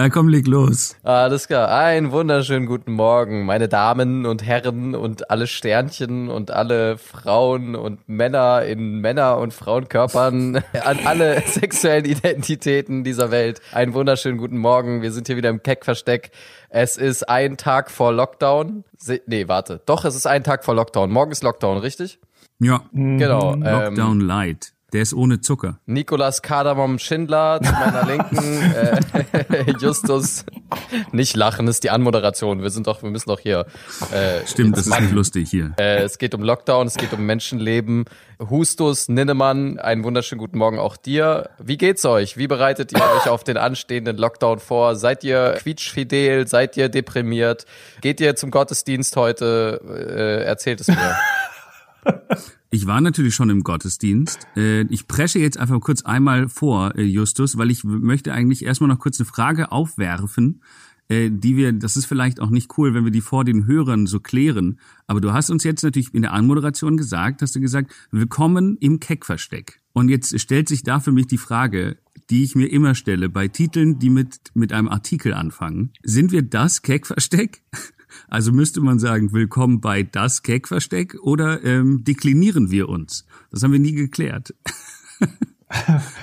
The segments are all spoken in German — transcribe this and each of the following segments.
Ja, komm, leg los. Alles klar. Einen wunderschönen guten Morgen, meine Damen und Herren und alle Sternchen und alle Frauen und Männer in Männer- und Frauenkörpern an alle sexuellen Identitäten dieser Welt. Einen wunderschönen guten Morgen. Wir sind hier wieder im Keck-Versteck. Es ist ein Tag vor Lockdown. Se nee, warte. Doch, es ist ein Tag vor Lockdown. Morgen ist Lockdown, richtig? Ja. Genau. Lockdown Light. Der ist ohne Zucker. Nikolas Kardamom Schindler zu meiner Linken, äh, Justus. Nicht lachen, ist die Anmoderation. Wir sind doch, wir müssen doch hier. Äh, Stimmt, das ist machen. nicht lustig hier. Äh, es geht um Lockdown, es geht um Menschenleben. Hustus, Ninnemann, einen wunderschönen guten Morgen auch dir. Wie geht's euch? Wie bereitet ihr euch auf den anstehenden Lockdown vor? Seid ihr quietschfidel? Seid ihr deprimiert? Geht ihr zum Gottesdienst heute? Äh, erzählt es mir. Ich war natürlich schon im Gottesdienst. Äh, Ich presche jetzt einfach kurz einmal vor, äh, Justus, weil ich möchte eigentlich erstmal noch kurz eine Frage aufwerfen, äh, die wir, das ist vielleicht auch nicht cool, wenn wir die vor den Hörern so klären. Aber du hast uns jetzt natürlich in der Anmoderation gesagt, hast du gesagt, willkommen im Keckversteck. Und jetzt stellt sich da für mich die Frage, die ich mir immer stelle, bei Titeln, die mit, mit einem Artikel anfangen. Sind wir das Keckversteck? Also müsste man sagen, willkommen bei das Keckversteck oder ähm, deklinieren wir uns? Das haben wir nie geklärt.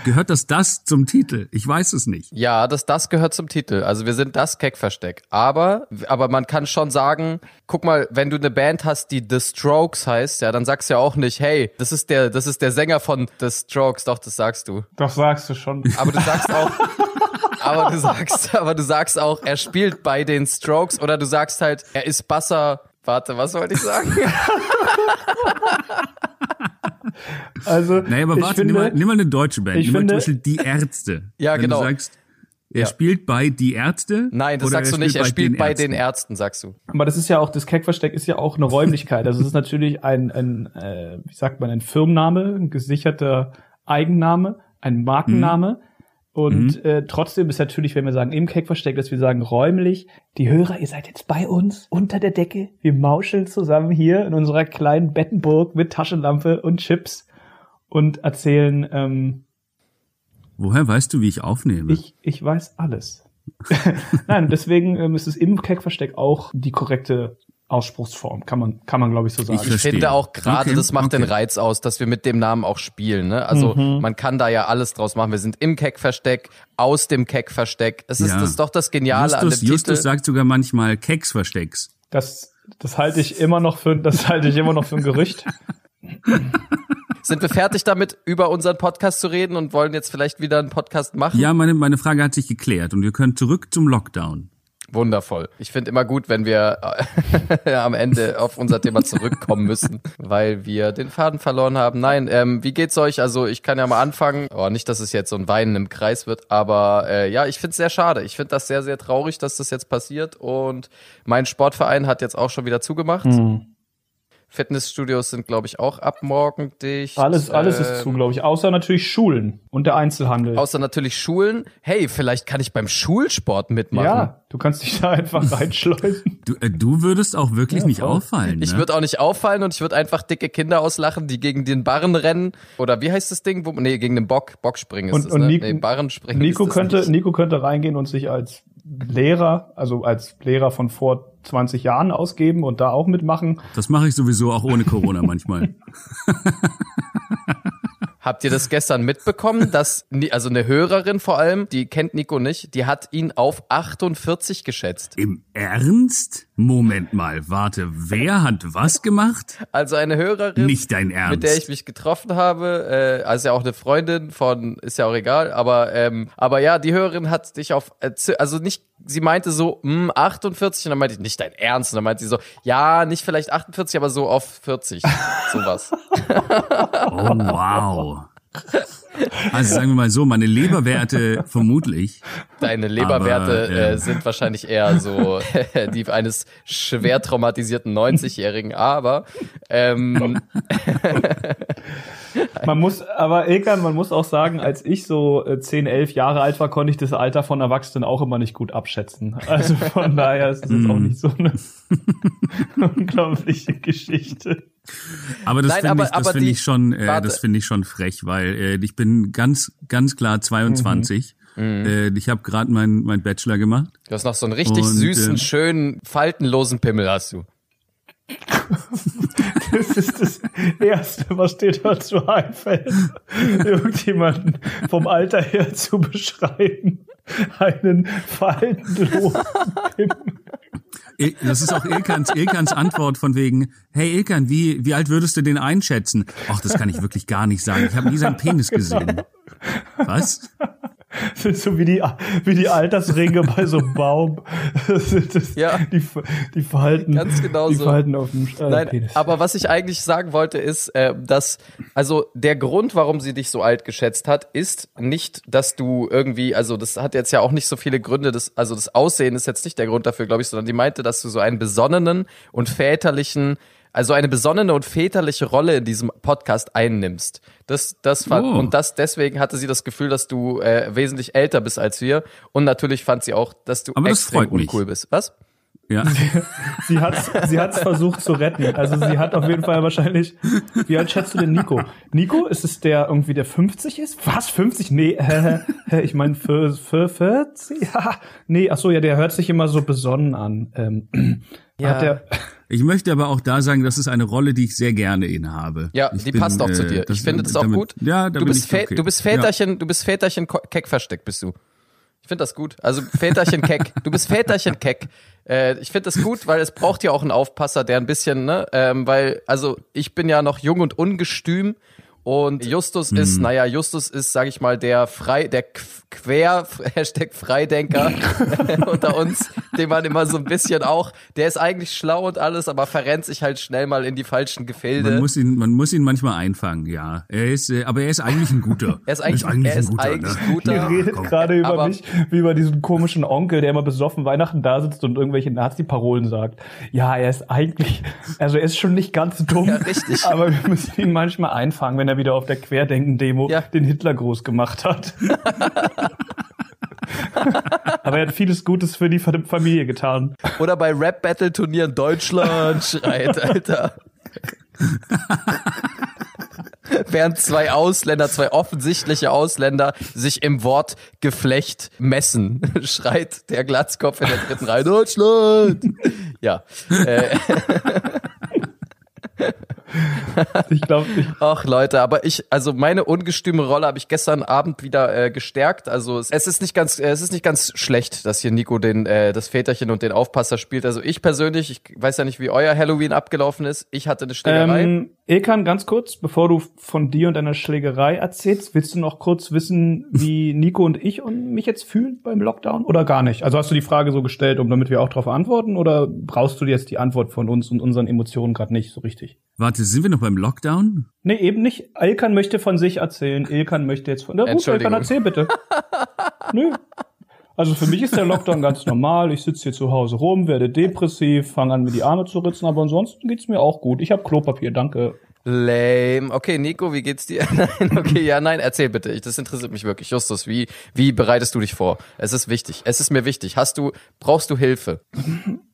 Gehört das das zum Titel? Ich weiß es nicht. Ja, das, das gehört zum Titel. Also wir sind das Keckversteck. Aber, aber man kann schon sagen, guck mal, wenn du eine Band hast, die The Strokes heißt, ja, dann sagst du ja auch nicht, hey, das ist der, das ist der Sänger von The Strokes. Doch, das sagst du. Doch sagst du schon. Aber du sagst auch, aber du sagst, aber du sagst auch, er spielt bei den Strokes oder du sagst halt, er ist Basser. Warte, was wollte ich sagen? Also, Naja, aber warte, finde, nimm, mal, nimm mal eine deutsche Band. ich nimm mal finde- zum Beispiel Die Ärzte. Ja, Wenn genau. Du sagst, er Ja. spielt bei Die Ärzte. Nein, das sagst du nicht. Er spielt bei den Ärzten. Ärzten, sagst du. aber das ist ja auch, das Keckversteck ist ja auch eine Räumlichkeit. Also es ist natürlich ein, ein äh, wie sagt man, ein Firmenname, ein gesicherter Eigenname, ein Markenname. Und äh, trotzdem ist natürlich, wenn wir sagen im Keckversteck, dass wir sagen räumlich, die Hörer, ihr seid jetzt bei uns unter der Decke. Wir mauscheln zusammen hier in unserer kleinen Bettenburg mit Taschenlampe und Chips und erzählen, ähm, Woher weißt du, wie ich aufnehme? Ich, ich weiß alles. Nein, deswegen ähm, ist es im Keckversteck auch die korrekte Ausspruchsform, kann man, kann man glaube ich so sagen. Ich Ich finde auch gerade, Okay, das macht den okay. Reiz aus, dass wir mit dem Namen auch spielen. Ne? Also Mhm. man kann da ja alles draus machen. Wir sind im Keckversteck, aus dem Keckversteck. Es ist, Ja. das ist doch das Geniale an Justus, dem Justus Titel. sagt sogar manchmal Keksverstecks. Das, das halte ich immer noch für, das halte ich immer noch für ein Gerücht. Sind wir fertig damit, über unseren Podcast zu reden und wollen jetzt vielleicht wieder einen Podcast machen? Ja, meine, meine Frage hat sich geklärt und wir können zurück zum Lockdown. Wundervoll. Ich finde immer gut, wenn wir äh, am Ende auf unser Thema zurückkommen müssen, weil wir den Faden verloren haben. Nein, ähm, wie geht's euch? Also ich kann ja mal anfangen. Oh, nicht, dass es jetzt so ein Weinen im Kreis wird, aber äh, ja, ich finde es sehr schade. Ich finde das sehr, sehr traurig, dass das jetzt passiert. Und mein Sportverein hat jetzt auch schon wieder zugemacht. Hm. Fitnessstudios sind, glaube ich, auch ab morgen dicht. Alles, alles ist Ähm, zu, glaube ich, außer natürlich Schulen und der Einzelhandel. Außer natürlich Schulen. Hey, vielleicht kann ich beim Schulsport mitmachen. ja, du kannst dich da einfach reinschleusen. Du, äh, du würdest auch wirklich Ja, nicht voll. auffallen. Ich ne? würde auch nicht auffallen und ich würde einfach dicke Kinder auslachen, die gegen den Barren rennen. Oder wie heißt das Ding? Wo, nee, gegen den Bock. Bockspringen ist Und- es, und ne? Nico- nee, Barrenspringen Nico ist das könnte, nicht. Nico könnte reingehen und sich als Lehrer, also als Lehrer von vor 20 Jahren ausgeben und da auch mitmachen. Das mache ich sowieso auch ohne Corona manchmal. Habt ihr das gestern mitbekommen, dass, also eine Hörerin vor allem, die kennt Nico nicht, die hat ihn auf 48 geschätzt. Im Ernst? Moment mal, warte, wer hat was gemacht? Also eine Hörerin, Nicht dein Ernst. mit der ich mich getroffen habe, äh, also ja auch eine Freundin von, ist ja auch egal, aber ähm, aber ja, die Hörerin hat dich auf, äh, also nicht, sie meinte so, hm, 48 und dann meinte ich, nicht dein Ernst, und dann meinte sie so, ja, nicht vielleicht 48, aber so auf 40, sowas. Oh, wow. Also sagen wir mal so, meine Leberwerte vermutlich. Deine Leberwerte Aber, äh, äh, sind wahrscheinlich eher so die eines schwer traumatisierten 90-Jährigen, aber ähm, Man muss, aber Ilkan, man muss auch sagen, als ich so äh, 10, 11 Jahre alt war, konnte ich das Alter von Erwachsenen auch immer nicht gut abschätzen. Also von daher ist es jetzt auch nicht so eine unglaubliche Geschichte. Aber das finde ich, das finde ich schon, äh, warte. das finde ich schon frech, weil äh, ich bin ganz, ganz klar 22 Äh, ich habe gerade meinen mein Bachelor gemacht. Du hast noch so einen richtig Und, süßen, ähm, schönen, faltenlosen Pimmel hast du. Das ist das Erste, was dir dazu einfällt, irgendjemanden vom Alter her zu beschreiben. Einen faltenlosen. Il- Das ist auch Ilkans, Ilkans Antwort von wegen, hey Ilkan, wie, wie alt würdest du den einschätzen? Ach, das kann ich wirklich gar nicht sagen. Ich habe nie seinen Penis gesehen. Was? So wie die, wie die Altersringe bei so einem Baum. Das sind das, Ja. die, die Falten. Ganz genau die so. Falten auf dem äh, Nein, Penis. aber was ich eigentlich sagen wollte, ist, äh, dass, also der Grund, warum sie dich so alt geschätzt hat, ist nicht, dass du irgendwie, also das hat jetzt ja auch nicht so viele Gründe, das, also das Aussehen ist jetzt nicht der Grund dafür, glaube ich, sondern die meinte, dass du so einen besonnenen und väterlichen, also eine besonnene und väterliche Rolle in diesem Podcast einnimmst. Das, das fand, Oh. und das, deswegen hatte sie das Gefühl, dass du äh, wesentlich älter bist als wir. Und natürlich fand sie auch, dass du Aber das extrem freut mich. uncool bist. Was? Ja. Sie hat's, sie hat's versucht zu retten. Also sie hat auf jeden Fall wahrscheinlich. Wie alt schätzt du denn Nico? Nico, ist es der irgendwie der 50 ist? Was 50? Nee, äh, äh, ich meine für, für 40? Ja, nee, ach so, ja, der hört sich immer so besonnen an. Ähm, Ja. Hat der, Ich möchte aber auch da sagen, das ist eine Rolle, die ich sehr gerne innehabe. Ja, ich die bin, passt auch zu äh, dir. Ich finde das auch damit, gut. Ja, da du bist, okay. du bist Väterchen, du bist Väterchen keck versteckt bist du. Ich finde das gut. Also Väterchen keck. Du bist Väterchen keck. Äh, ich finde das gut, weil es braucht ja auch einen Aufpasser, der ein bisschen, ne, ähm, weil, also ich bin ja noch jung und ungestüm und Justus Mhm. ist, naja, Justus ist, sag ich mal, der frei, der Qu- quer, Hashtag Freidenker unter uns, den man immer so ein bisschen auch, der ist eigentlich schlau und alles, aber verrennt sich halt schnell mal in die falschen Gefilde. Man muss ihn, man muss ihn manchmal einfangen, ja. Er ist, äh, aber er ist eigentlich ein guter. Er ist eigentlich, er ist eigentlich ne? guter. ihr redet gerade über Aber- mich wie über diesen komischen Onkel, der immer besoffen Weihnachten da sitzt und irgendwelche Nazi-Parolen sagt. Ja, er ist eigentlich, also er ist schon nicht ganz dumm. Ja, richtig. Aber wir müssen ihn manchmal einfangen, wenn er wieder auf der Querdenken-Demo Ja. den Hitlergruß gemacht hat. Aber er hat vieles Gutes für die Familie getan. Oder bei Rap-Battle-Turnieren Deutschland schreit, Alter. Während zwei Ausländer, zwei offensichtliche Ausländer sich im Wortgeflecht messen, schreit der Glatzkopf in der dritten Reihe Deutschland. Ja. Äh, Ich glaube, ich, Ach Leute, aber ich, also meine ungestüme Rolle habe ich gestern Abend wieder äh, gestärkt. Also es, es ist nicht ganz, äh, es ist nicht ganz schlecht, dass hier Nico den, äh, das Väterchen und den Aufpasser spielt. Also ich persönlich, ich weiß ja nicht, wie euer Halloween abgelaufen ist. Ich hatte eine Schlägerei. ähm, Ilkan, ganz kurz, bevor du von dir und deiner Schlägerei erzählst, willst du noch kurz wissen, wie Nico und ich und mich jetzt fühlen beim Lockdown oder gar nicht? Also hast du die Frage so gestellt, um damit wir auch darauf antworten oder brauchst du jetzt die Antwort von uns und unseren Emotionen gerade nicht so richtig? Warte, sind wir noch beim Lockdown? Nee, eben nicht. Ilkan möchte von sich erzählen. Ilkan möchte jetzt von. Na gut. Ilkan, erzähl bitte. Nö. Also für mich ist der Lockdown ganz normal. Ich sitze hier zu Hause rum, werde depressiv, fange an, mir die Arme zu ritzen, aber ansonsten geht's mir auch gut. Ich habe Klopapier, danke. Lame. Okay, Nico, wie geht's dir? Nein, okay, ja, nein, erzähl bitte. Ich, das interessiert mich wirklich. Justus, wie, wie bereitest du dich vor? Es ist wichtig. Es ist mir wichtig. Hast du, brauchst du Hilfe?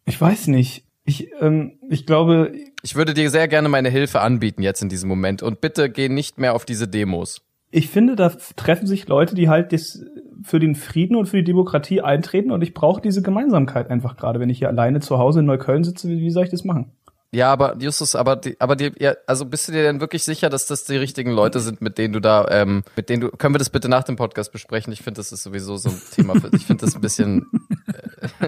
Ich weiß nicht. Ich, ähm, ich glaube, Ich würde dir sehr gerne meine Hilfe anbieten jetzt in diesem Moment. Und bitte geh nicht mehr auf diese Demos. ich finde, da treffen sich Leute, die halt das für den Frieden und für die Demokratie eintreten und ich brauche diese Gemeinsamkeit einfach gerade. Wenn ich hier alleine zu Hause in Neukölln sitze, wie, wie soll ich das machen? Ja, aber Justus, aber die, aber die, ja, also bist du dir denn wirklich sicher, dass das die richtigen Leute sind, mit denen du da, ähm, mit denen du, können wir das bitte nach dem Podcast besprechen? Ich finde, das ist sowieso so ein Thema für, ich finde das ein bisschen,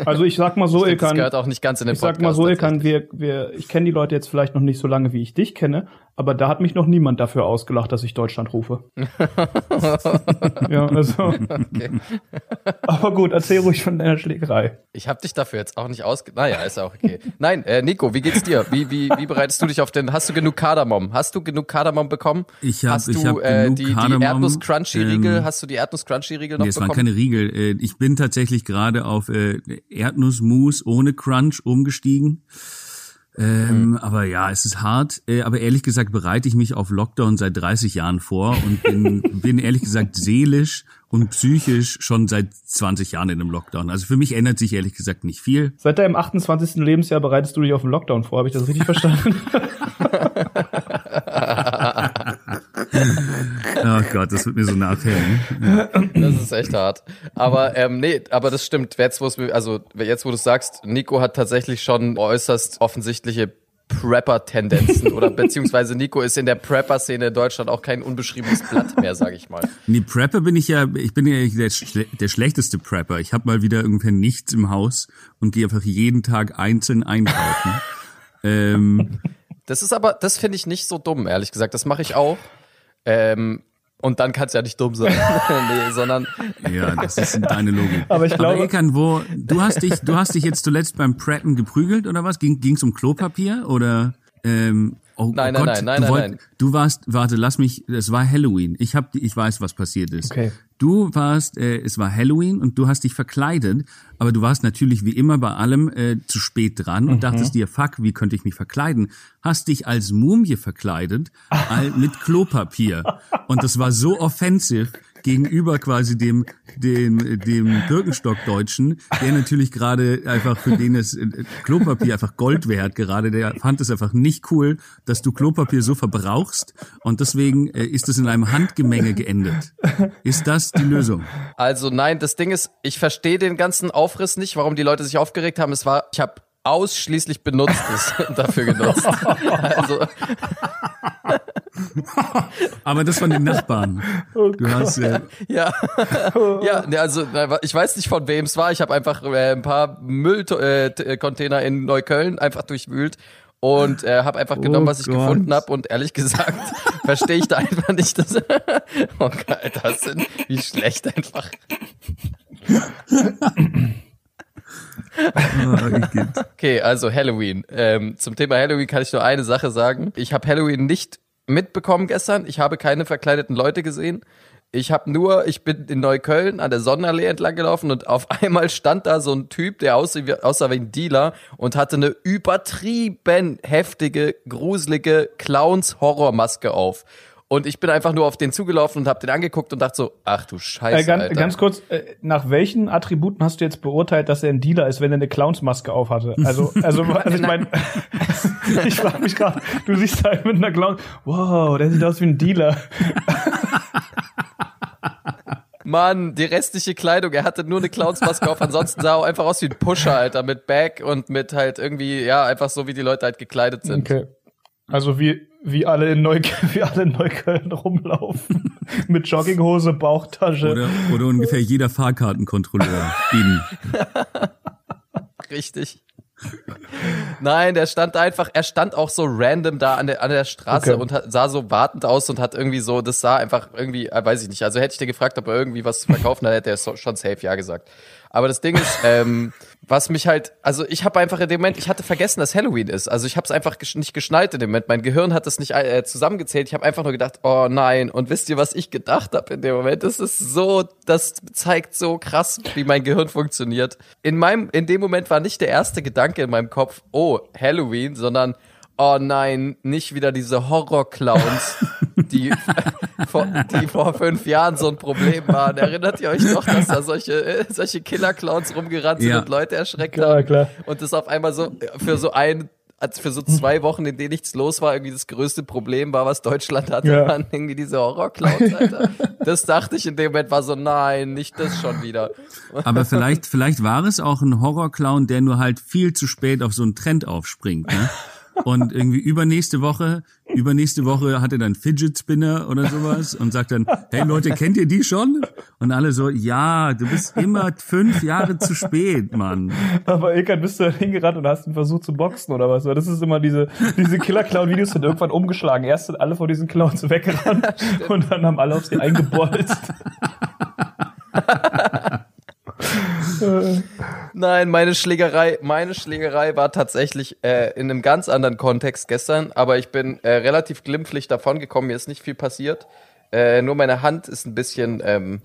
Also ich sag mal so, ich find, das Ilkan, gehört auch nicht ganz in den Ich sag Podcast. mal so, Ilkan, wir, wir, ich kenne die Leute jetzt vielleicht noch nicht so lange, wie ich dich kenne, aber da hat mich noch niemand dafür ausgelacht, dass ich Deutschland rufe. ja, also. Aber gut, erzähl ruhig von deiner Schlägerei. Ich habe dich dafür jetzt auch nicht ausge... Naja, ist auch okay. Nein, äh, Nico, wie geht's dir? Wie, wie, wie bereitest du dich auf den... Hast du genug Kardamom? Hast du genug Kardamom bekommen? Ich hab- hast ich du hab äh, genug die, die Kardamom, Erdnuss-Crunchy-Riegel? ähm, hast du die Erdnuss-Crunchy-Riegel noch Nee, es waren bekommen? keine Riegel. Äh, Ich bin tatsächlich gerade auf äh, Erdnussmus ohne Crunch umgestiegen. Ähm, Aber ja, es ist hart. Äh, aber ehrlich gesagt bereite ich mich auf Lockdown seit 30 Jahren vor und bin, bin ehrlich gesagt seelisch und psychisch schon seit 20 Jahren in einem Lockdown. Also für mich ändert sich ehrlich gesagt nicht viel. Seit deinem 28. Lebensjahr bereitest du dich auf den Lockdown vor, habe ich das richtig verstanden? Oh Gott, das wird mir so nachhängen. Ja. Das ist echt hart. Aber ähm, nee, aber das stimmt. Jetzt, wo es also jetzt, wo du sagst, Nico hat tatsächlich schon äußerst offensichtliche Prepper-Tendenzen oder beziehungsweise Nico ist in der Prepper-Szene in Deutschland auch kein unbeschriebenes Blatt mehr, sag ich mal. Nee, Prepper bin ich ja, ich bin ja der, schle der schlechteste Prepper. Ich habe mal wieder ungefähr nichts im Haus und gehe einfach jeden Tag einzeln einkaufen. ähm, das ist aber, das finde ich nicht so dumm, ehrlich gesagt. Das mache ich auch. Ähm, und dann kann es ja nicht dumm sein. nee, sondern. Ja, das ist deine Logik. Aber ich glaube. Aber Ekan, wo, du hast dich, du hast dich jetzt zuletzt beim Preppen geprügelt oder was? Ging ging's um Klopapier oder? Ähm, oh, nein, oh nein, Gott, nein, nein, du nein, nein. Du warst, warte, lass mich, es war Halloween. Ich hab, ich weiß, was passiert ist. Okay. Du warst, äh, es war Halloween und du hast dich verkleidet, aber du warst natürlich wie immer bei allem äh, zu spät dran und dachtest dir, fuck, wie könnte ich mich verkleiden? Hast dich als Mumie verkleidet all, mit Klopapier und das war so offensive gegenüber quasi dem dem dem Birkenstock-Deutschen, der natürlich gerade einfach für den es äh, Klopapier einfach Gold wert gerade, der fand es einfach nicht cool, dass du Klopapier so verbrauchst und deswegen äh, ist es in einem Handgemenge geendet. Ist das die Lösung? Also nein, das Ding ist, ich verstehe den ganzen Aufriss nicht, warum die Leute sich aufgeregt haben. Es war, ich habe ausschließlich Benutztes dafür genutzt. Also Aber das von den Nachbarn. Du hast äh, ja, ja, ne, also ich weiß nicht von wem es war. Ich habe einfach äh, ein paar Müllcontainer in Neukölln einfach durchwühlt und äh, habe einfach genommen, Oh was ich Gott. gefunden habe und ehrlich gesagt verstehe ich da einfach nicht, dass oh Gott, das sind wie schlecht einfach. Okay, also Halloween. Ähm, zum Thema Halloween kann ich nur eine Sache sagen. Ich habe Halloween nicht mitbekommen gestern. Ich habe keine verkleideten Leute gesehen. Ich habe nur, ich bin in Neukölln an der Sonnenallee entlang gelaufen und auf einmal stand da so ein Typ, der aussah wie, aussah wie ein Dealer und hatte eine übertrieben heftige, gruselige Clowns-Horrormaske auf. Und ich bin einfach nur auf den zugelaufen und habe den angeguckt und dachte so, ach du Scheiße, Äh, ganz, Alter. ganz kurz, äh, nach welchen Attributen hast du jetzt beurteilt, dass er ein Dealer ist, wenn er eine Clownsmaske aufhatte? Also, also, also ich meine, ich frage mich gerade, du siehst halt mit einer Clown, wow, der sieht aus wie ein Dealer. Mann, die restliche Kleidung, er hatte nur eine Clownsmaske auf, ansonsten sah er einfach aus wie ein Pusher, Alter, mit Bag und mit halt irgendwie, ja, einfach so, wie die Leute halt gekleidet sind. Okay. Also wie, wie alle in Neukölln, wie alle in Neukölln rumlaufen. mit Jogginghose, Bauchtasche. Oder, oder ungefähr jeder Fahrkartenkontrolleur in. Richtig. Nein, der stand einfach, er stand auch so random da an der, an der Straße Okay. und hat, sah so wartend aus und hat irgendwie so, das sah einfach irgendwie, äh, weiß ich nicht, also hätte ich dir gefragt, ob er irgendwie was zu verkaufen hat, hätte er so- schon safe ja gesagt. Aber das Ding ist, ähm, was mich halt, also ich habe einfach in dem Moment, ich hatte vergessen, dass Halloween ist. Also ich habe es einfach nicht geschnallt in dem Moment. Mein Gehirn hat das nicht äh, zusammengezählt. Ich habe einfach nur gedacht, oh nein. Und wisst ihr, was ich gedacht habe in dem Moment? Das ist so, das zeigt so krass, wie mein Gehirn funktioniert. In meinem, in dem Moment war nicht der erste Gedanke in meinem Kopf, oh Halloween, sondern Oh nein, nicht wieder diese Horror-Clowns, die, vor, die vor fünf Jahren so ein Problem waren. Erinnert ihr euch noch, dass da solche, solche Killer-Clowns rumgerannt sind Ja. und Leute erschreckt Klar, haben? klar. Und das auf einmal so für so ein, als für so zwei Wochen, in denen nichts los war, irgendwie das größte Problem war, was Deutschland hatte, Ja. waren irgendwie diese Horror-Clowns, Alter. Das dachte ich in dem Moment, war so, nein, nicht das schon wieder. Aber vielleicht, vielleicht war es auch ein Horrorclown, der nur halt viel zu spät auf so einen Trend aufspringt. Ne? Und irgendwie übernächste Woche, übernächste Woche hat er dann Fidget Spinner oder sowas und sagt dann, hey Leute, kennt ihr die schon? Und alle so, ja, du bist immer fünf Jahre zu spät, Mann. Aber Ilkan, bist du hingerannt und hast ihn versucht zu boxen oder was? Das ist immer diese, diese Killer-Clown-Videos sind irgendwann umgeschlagen. Erst sind alle vor diesen Clowns weggerannt und dann haben alle auf sie eingebolzt. Nein, meine Schlägerei, meine Schlägerei war tatsächlich äh, in einem ganz anderen Kontext gestern, aber ich bin äh, relativ glimpflich davon gekommen, mir ist nicht viel passiert. Äh, nur meine Hand ist ein bisschen, ähm,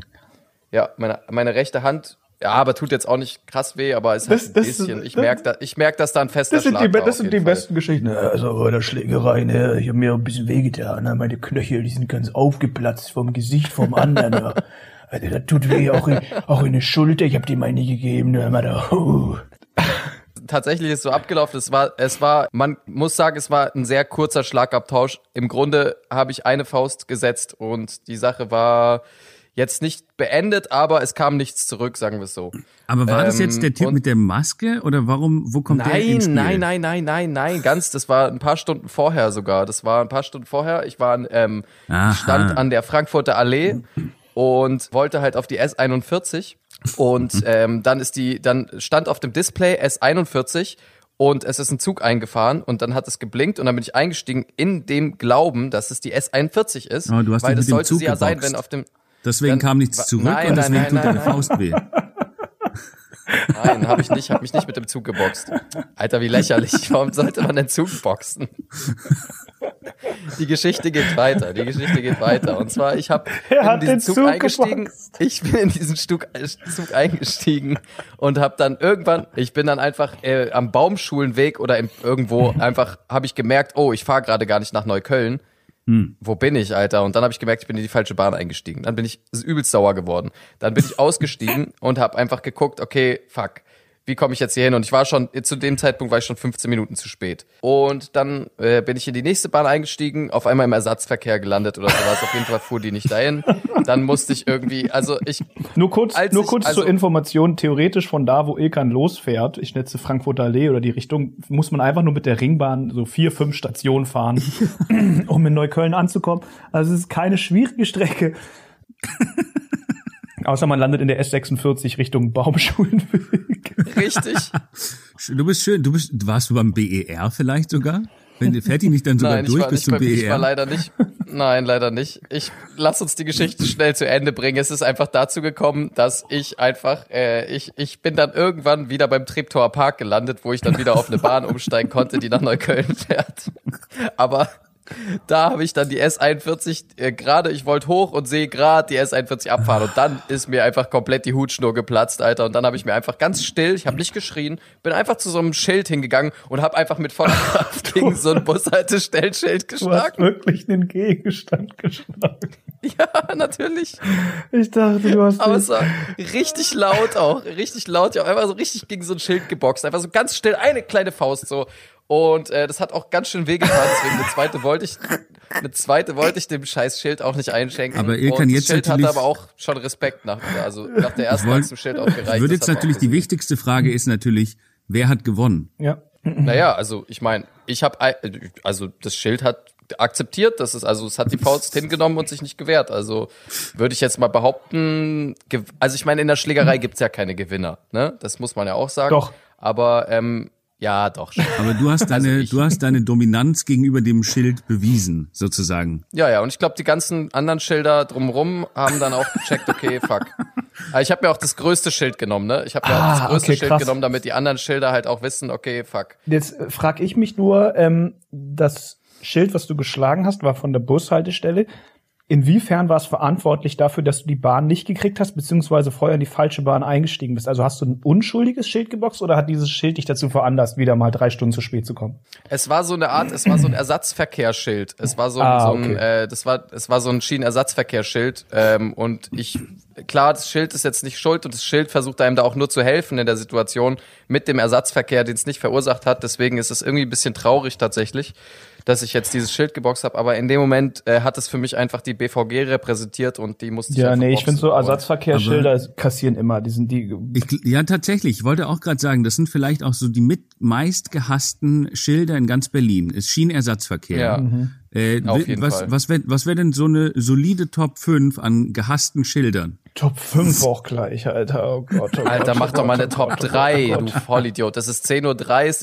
ja, meine, meine rechte Hand, ja, aber tut jetzt auch nicht krass weh, aber ist halt Das- ein das- bisschen. Ich merke, da, ich merk, dass da ein fester Das sind Schlag die, das sind die Fall. besten Geschichten. Ja, Also bei der Schlägerei, ne, ich habe mir ein bisschen wehgetan. Ne? Meine Knöchel, die sind ganz aufgeplatzt vom Gesicht vom anderen. Ne? Also das tut weh, auch in, auch in der Schulter. Ich habe dir meine gegeben. Ne? Immer da, uh. tatsächlich ist so abgelaufen. Es war, es war, man muss sagen, es war ein sehr kurzer Schlagabtausch. Im Grunde habe ich eine Faust gesetzt und die Sache war jetzt nicht beendet, aber es kam nichts zurück, sagen wir es so. Aber war das jetzt Ähm, der Typ mit der Maske oder warum, wo kommt der ins Spiel? Nein, nein, nein, nein, nein, nein, ganz. Das war ein paar Stunden vorher sogar. Das war ein paar Stunden vorher. Ich war ähm, Aha. stand an der Frankfurter Allee und wollte halt auf die S41 und ähm, dann ist die, dann stand auf dem Display S41 und es ist ein Zug eingefahren und dann hat es geblinkt und dann bin ich eingestiegen in dem Glauben, dass es die S41 ist, Oh, weil das sollte Zug sie ja sein, wenn auf dem Deswegen Dann- kam nichts zurück nein, und deswegen nein, tut nein, deine nein. Faust weh. Nein, habe ich nicht, habe mich nicht mit dem Zug geboxt. Alter, wie lächerlich. Warum sollte man den Zug boxen? Die Geschichte geht weiter. Die Geschichte geht weiter. Und zwar, ich habe in diesen Zug, Zug eingestiegen. geboxt. Ich bin in diesen Zug, äh, Zug eingestiegen und habe dann irgendwann, ich bin dann einfach äh, am Baumschulenweg oder im, irgendwo einfach, habe ich gemerkt, oh, ich fahre gerade gar nicht nach Neukölln. Wo bin ich, Alter? Und dann habe ich gemerkt, ich bin in die falsche Bahn eingestiegen. Dann bin ich übelst sauer geworden. Dann bin ich ausgestiegen und habe einfach geguckt, okay, fuck, wie komme ich jetzt hier hin? Und ich war schon, zu dem Zeitpunkt war ich schon 15 Minuten zu spät. Und dann äh, bin ich in die nächste Bahn eingestiegen, auf einmal im Ersatzverkehr gelandet oder sowas. Auf jeden Fall fuhr die nicht dahin. Dann musste ich irgendwie, also ich, Nur kurz, nur ich- kurz also- zur Information, theoretisch von da, wo Ilkan losfährt, ich schätze Frankfurter Allee oder die Richtung, muss man einfach nur mit der Ringbahn so vier, fünf Stationen fahren, um in Neukölln anzukommen. Also es ist keine schwierige Strecke. Außer man landet in der S46 Richtung Baumschulenweg. richtig. Du bist schön, du bist, warst du beim BER vielleicht sogar? Wenn, fährt die nicht dann sogar Nein, durch war, bis zum E beim, ich war BER? leider nicht. Nein, leider nicht. Ich lass uns die Geschichte schnell zu Ende bringen. Es ist einfach dazu gekommen, dass ich einfach, äh, ich, ich bin dann irgendwann wieder beim Treptower Park gelandet, wo ich dann wieder auf eine Bahn umsteigen konnte, die nach Neukölln fährt. Aber da habe ich dann die S41 äh, gerade, ich wollte hoch und sehe gerade die S41 abfahren und dann ist mir einfach komplett die Hutschnur geplatzt, Alter. Und dann habe ich mir einfach ganz still, ich habe nicht geschrien, bin einfach zu so einem Schild hingegangen und habe einfach mit voller Kraft gegen so ein Bushaltestellenschild Du hast geschlagen. wirklich einen Gegenstand geschlagen. Ja, natürlich. Ich dachte, du hast Aber es war richtig laut auch, richtig laut, ja, einfach so richtig gegen so ein Schild geboxt, einfach so ganz still, eine kleine Faust so. Und äh, das hat auch ganz schön wehgetan, deswegen eine zweite wollte ich, eine zweite wollte ich dem scheiß Schild auch nicht einschenken. Aber ihr Und kann das jetzt Schild natürlich- hatte aber auch schon Respekt nach, also nach der ersten wollt- dem Schild auch gereicht. Ich würde jetzt natürlich die wichtigste Frage ist natürlich, wer hat gewonnen? ja. Naja, also ich meine, ich habe also das Schild hat akzeptiert, das ist also es hat die Faust hingenommen und sich nicht gewehrt. Also würde ich jetzt mal behaupten, also ich meine in der Schlägerei gibt's ja keine Gewinner, ne? Das muss man ja auch sagen. Doch. Aber ähm, ja, doch. schon. Aber du hast deine, Also du hast deine Dominanz gegenüber dem Schild bewiesen, sozusagen. Ja, ja, und ich glaube, die ganzen anderen Schilder drumrum haben dann auch gecheckt, okay, fuck. Aber ich habe mir auch das größte Schild genommen, ne? Ich habe mir auch Ah, das größte okay, Schild krass. genommen, damit die anderen Schilder halt auch wissen, okay, fuck. Jetzt äh, frag ich mich nur, ähm, das Schild, was du geschlagen hast, war von der Bushaltestelle. Inwiefern war es verantwortlich dafür, dass du die Bahn nicht gekriegt hast, beziehungsweise vorher in die falsche Bahn eingestiegen bist? Also hast du ein unschuldiges Schild geboxt oder hat dieses Schild dich dazu veranlasst, wieder mal drei Stunden zu spät zu kommen? Es war so eine Art, es war so ein Ersatzverkehrsschild. Es war so ein, Ah, so ein äh, das war, es war so ein Schienenersatzverkehrsschild. Ähm, und ich, klar, das Schild ist jetzt nicht schuld und das Schild versucht einem da auch nur zu helfen in der Situation mit dem Ersatzverkehr, den es nicht verursacht hat. Deswegen ist es irgendwie ein bisschen traurig tatsächlich, dass ich jetzt dieses Schild geboxt habe. Aber in dem Moment äh, hat es für mich einfach die BVG repräsentiert und die musste ich Ja, nee, ich finde so Ersatzverkehrsschilder kassieren immer. Die sind die. Ich, ja, tatsächlich. Ich wollte auch gerade sagen, das sind vielleicht auch so die mit meist gehassten Schilder in ganz Berlin. Ist Schienenersatzverkehr. Ja. Äh, Auf jeden was, Fall. Was wäre was wär denn so eine solide Top 5 an gehassten Schildern? Top 5 auch gleich, Alter. Oh Gott, oh Alter, Gott, mach oh doch mal eine oh Top Gott, oh 3, Gott. du Vollidiot. Es ist 10.30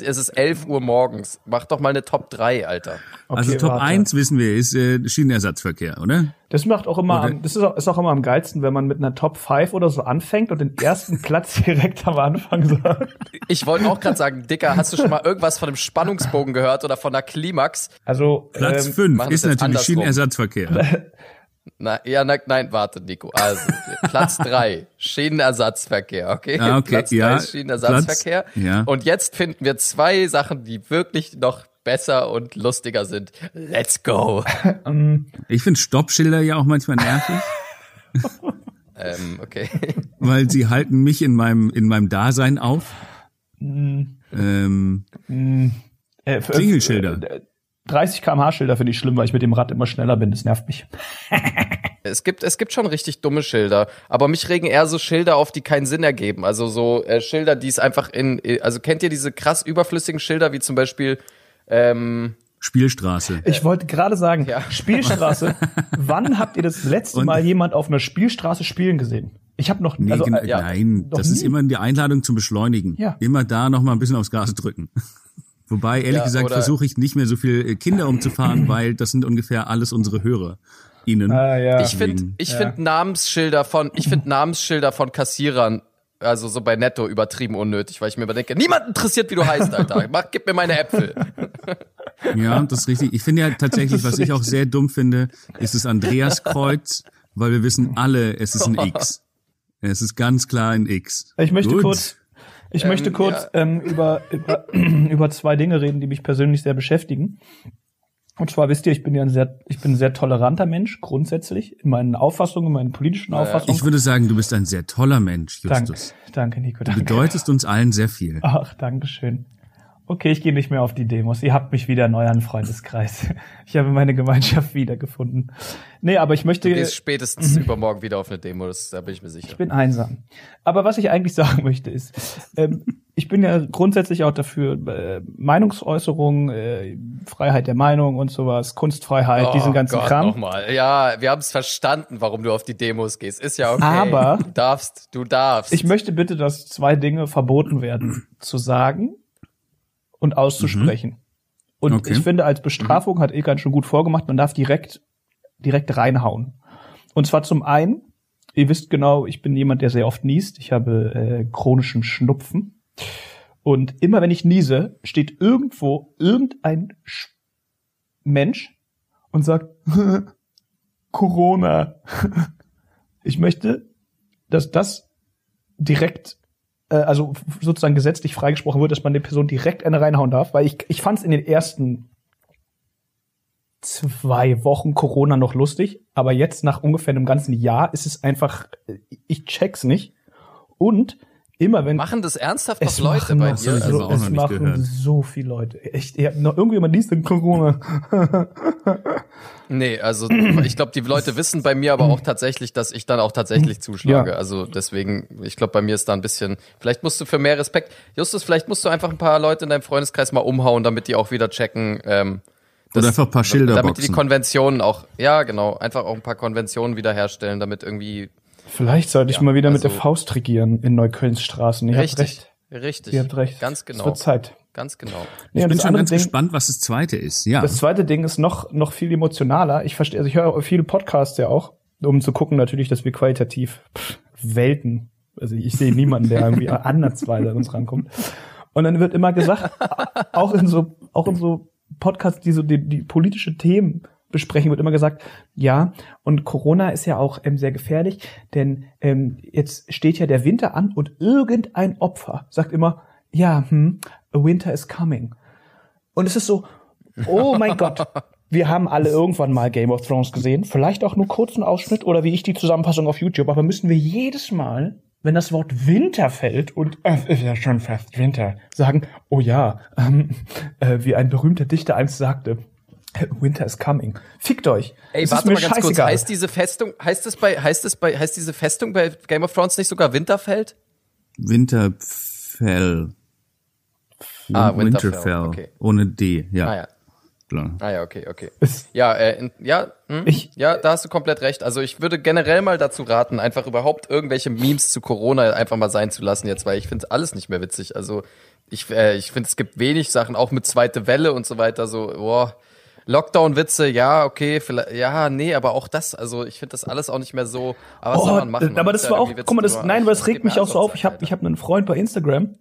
Uhr, es ist 11 Uhr morgens. Mach doch mal eine Top 3, Alter. Okay, also Top warte. 1 wissen wir ist äh, Schienenersatzverkehr, oder? Das macht auch immer, am, das ist auch, ist auch immer am geilsten, wenn man mit einer Top 5 oder so anfängt und den ersten Platz direkt am Anfang sagt. Ich wollte auch gerade sagen, Dicker, hast du schon mal irgendwas von einem Spannungsbogen gehört oder von einer Klimax? Also Platz ähm, 5 machen ist natürlich andersrum. Schienenersatzverkehr. Na, ja, na, nein, warte, Nico. Also, Platz 3, Schienenersatzverkehr, okay? Ah, okay, Platz 3 ja. ist Schienenersatzverkehr. Platz- ja. Und jetzt finden wir zwei Sachen, die wirklich noch besser und lustiger sind. Let's go. Ich finde Stoppschilder ja auch manchmal nervig, ähm, okay. weil sie halten mich in meinem, in meinem Dasein auf. Ähm, Äh, f- Klingelschilder. äh, 30 km/h Schilder finde ich schlimm, weil ich mit dem Rad immer schneller bin. Das nervt mich. Es gibt, es gibt schon richtig dumme Schilder, aber mich regen eher so Schilder auf, die keinen Sinn ergeben. Also so äh, Schilder, die es einfach in, also kennt ihr diese krass überflüssigen Schilder, wie zum Beispiel, ähm, Spielstraße. Ich wollte gerade sagen, Ja. Spielstraße. wann habt ihr das letzte Und- Mal jemand auf einer Spielstraße spielen gesehen? Ich habe noch Nee, also, äh, ja, nein, noch das ist nie. immer die Einladung zum Beschleunigen. Ja. Immer da noch mal ein bisschen aufs Gas drücken. Wobei, ehrlich Ja, gesagt, versuche ich nicht mehr so viel äh, Kinder umzufahren, weil das sind ungefähr alles unsere Hörer. Ihnen. Ah, ja. ich finde, ich Ja. finde Namensschilder von, ich finde Namensschilder von Kassierern, also so bei Netto übertrieben unnötig, weil ich mir immer denke, niemand interessiert, wie du heißt, Alter. Mach, gib mir meine Äpfel. Ja, das ist richtig. Ich finde ja tatsächlich, was ich auch richtig. sehr dumm finde, ist das Andreaskreuz, weil wir wissen alle, es ist ein X. Es ist ganz klar ein X. Ich möchte Gut. kurz, ich Ähm, möchte kurz ja. ähm, über, über, über zwei Dinge reden, die mich persönlich sehr beschäftigen. Und zwar wisst ihr, ich bin ja ein sehr, ich bin ein sehr toleranter Mensch, grundsätzlich, in meinen Auffassungen, in meinen politischen. Auffassungen. Ich würde sagen, du bist ein sehr toller Mensch, danke, Justus. danke, Nico, Du danke. bedeutest uns allen sehr viel. Ach, danke schön. Okay, ich gehe nicht mehr auf die Demos. Ihr habt mich wieder neu an Freundeskreis. Ich habe meine Gemeinschaft wiedergefunden. Nee, aber ich möchte, Du gehst spätestens Mhm. übermorgen wieder auf eine Demo, das, da bin ich mir sicher. ich bin einsam. Aber was ich eigentlich sagen möchte ist, ähm, ich bin ja grundsätzlich auch dafür, äh, Meinungsäußerung, äh, Freiheit der Meinung und sowas, Kunstfreiheit, diesen ganzen Oh Gott, Kram. Nochmal. Ja, wir haben es verstanden, warum du auf die Demos gehst. Ist ja okay. Aber- du darfst, du darfst. Ich möchte bitte, dass zwei Dinge verboten werden, zu sagen und auszusprechen. Und Okay. ich finde, als Bestrafung hat Ilkan schon gut vorgemacht, man darf direkt, direkt reinhauen. Und zwar zum einen, ihr wisst genau, ich bin jemand, der sehr oft niest. Ich habe äh, chronischen Schnupfen. Und immer wenn ich niese, steht irgendwo irgendein Sch Mensch und sagt, Corona. Ich möchte, dass das direkt, äh, also sozusagen gesetzlich freigesprochen wird, dass man der Person direkt eine reinhauen darf, weil ich, ich fand es in den ersten zwei Wochen Corona noch lustig, aber jetzt nach ungefähr einem ganzen Jahr ist es einfach, äh, ich check's nicht. Und immer wenn Machen das ernsthaft noch Leute machen bei dir? hab ich so, aber auch es machen gehört. so viele Leute. Echt, ihr habt noch irgendjemand liest in Corona. Nee, also ich glaube, die Leute wissen bei mir aber auch tatsächlich, dass ich dann auch tatsächlich zuschlage. Ja. Also deswegen, ich glaube, bei mir ist da ein bisschen, vielleicht musst du für mehr Respekt, Justus, vielleicht musst du einfach ein paar Leute in deinem Freundeskreis mal umhauen, damit die auch wieder checken. Ähm, Oder einfach ein paar Schilder Damit die. Konventionen auch, ja genau, einfach auch ein paar Konventionen wiederherstellen, damit irgendwie Vielleicht sollte ich Ja, mal wieder mit also- der Faust regieren in Neuköllns Straßen. Ihr habt richtig, recht. richtig, Ihr habt recht. ganz Es genau, wird Zeit. ganz genau. Nee, Ich bin schon ganz Ding, gespannt, was das zweite ist. Ja. Das zweite Ding ist noch, noch viel emotionaler. Ich verstehe, also ich höre viele Podcasts ja auch, um zu gucken natürlich, dass wir qualitativ pff, Welten, also ich sehe niemanden, der irgendwie ansatzweise an uns rankommt. Und dann wird immer gesagt, auch in so, auch in so Podcasts, die so die, die politische Themen besprechen, wird immer gesagt, ja, und Corona ist ja auch ähm, sehr gefährlich, denn ähm, jetzt steht ja der Winter an und irgendein Opfer sagt immer, ja, hm, a winter is coming. Und es ist so, oh mein Gott, wir haben alle irgendwann mal Game of Thrones gesehen, vielleicht auch nur kurzen Ausschnitt oder wie ich die Zusammenfassung auf YouTube, aber müssen wir jedes Mal, wenn das Wort Winter fällt und es ist ja schon fast Winter, sagen, oh ja, ähm, äh, wie ein berühmter Dichter einst sagte, Winter is coming. Fickt euch. Ey, ist warte mir mal ganz kurz, scheißegal. heißt diese Festung, heißt es bei, heißt es bei, heißt diese Festung bei Game of Thrones nicht sogar Winterfeld? Winterfell. Ah, Winterfell, Winterfell. okay. Ohne D, ja. Ah ja. Klar. Ah ja, okay, okay. Ja, äh, in, ja, hm, Ich- ja, da hast du komplett recht. Also ich würde generell mal dazu raten, einfach überhaupt irgendwelche Memes zu Corona einfach mal sein zu lassen jetzt, weil ich finde alles nicht mehr witzig. Also ich, äh, ich finde, es gibt wenig Sachen, auch mit zweite Welle und so weiter, so, boah, Lockdown-Witze, ja, okay, vielleicht, ja, nee, aber auch das, also ich finde das alles auch nicht mehr so, aber was Oh, soll man machen? Man aber das ja war auch, irgendwie Witze guck mal, das, nein, aber das geht regt mich auch so alles auf. Ich habe ich hab einen Freund bei Instagram,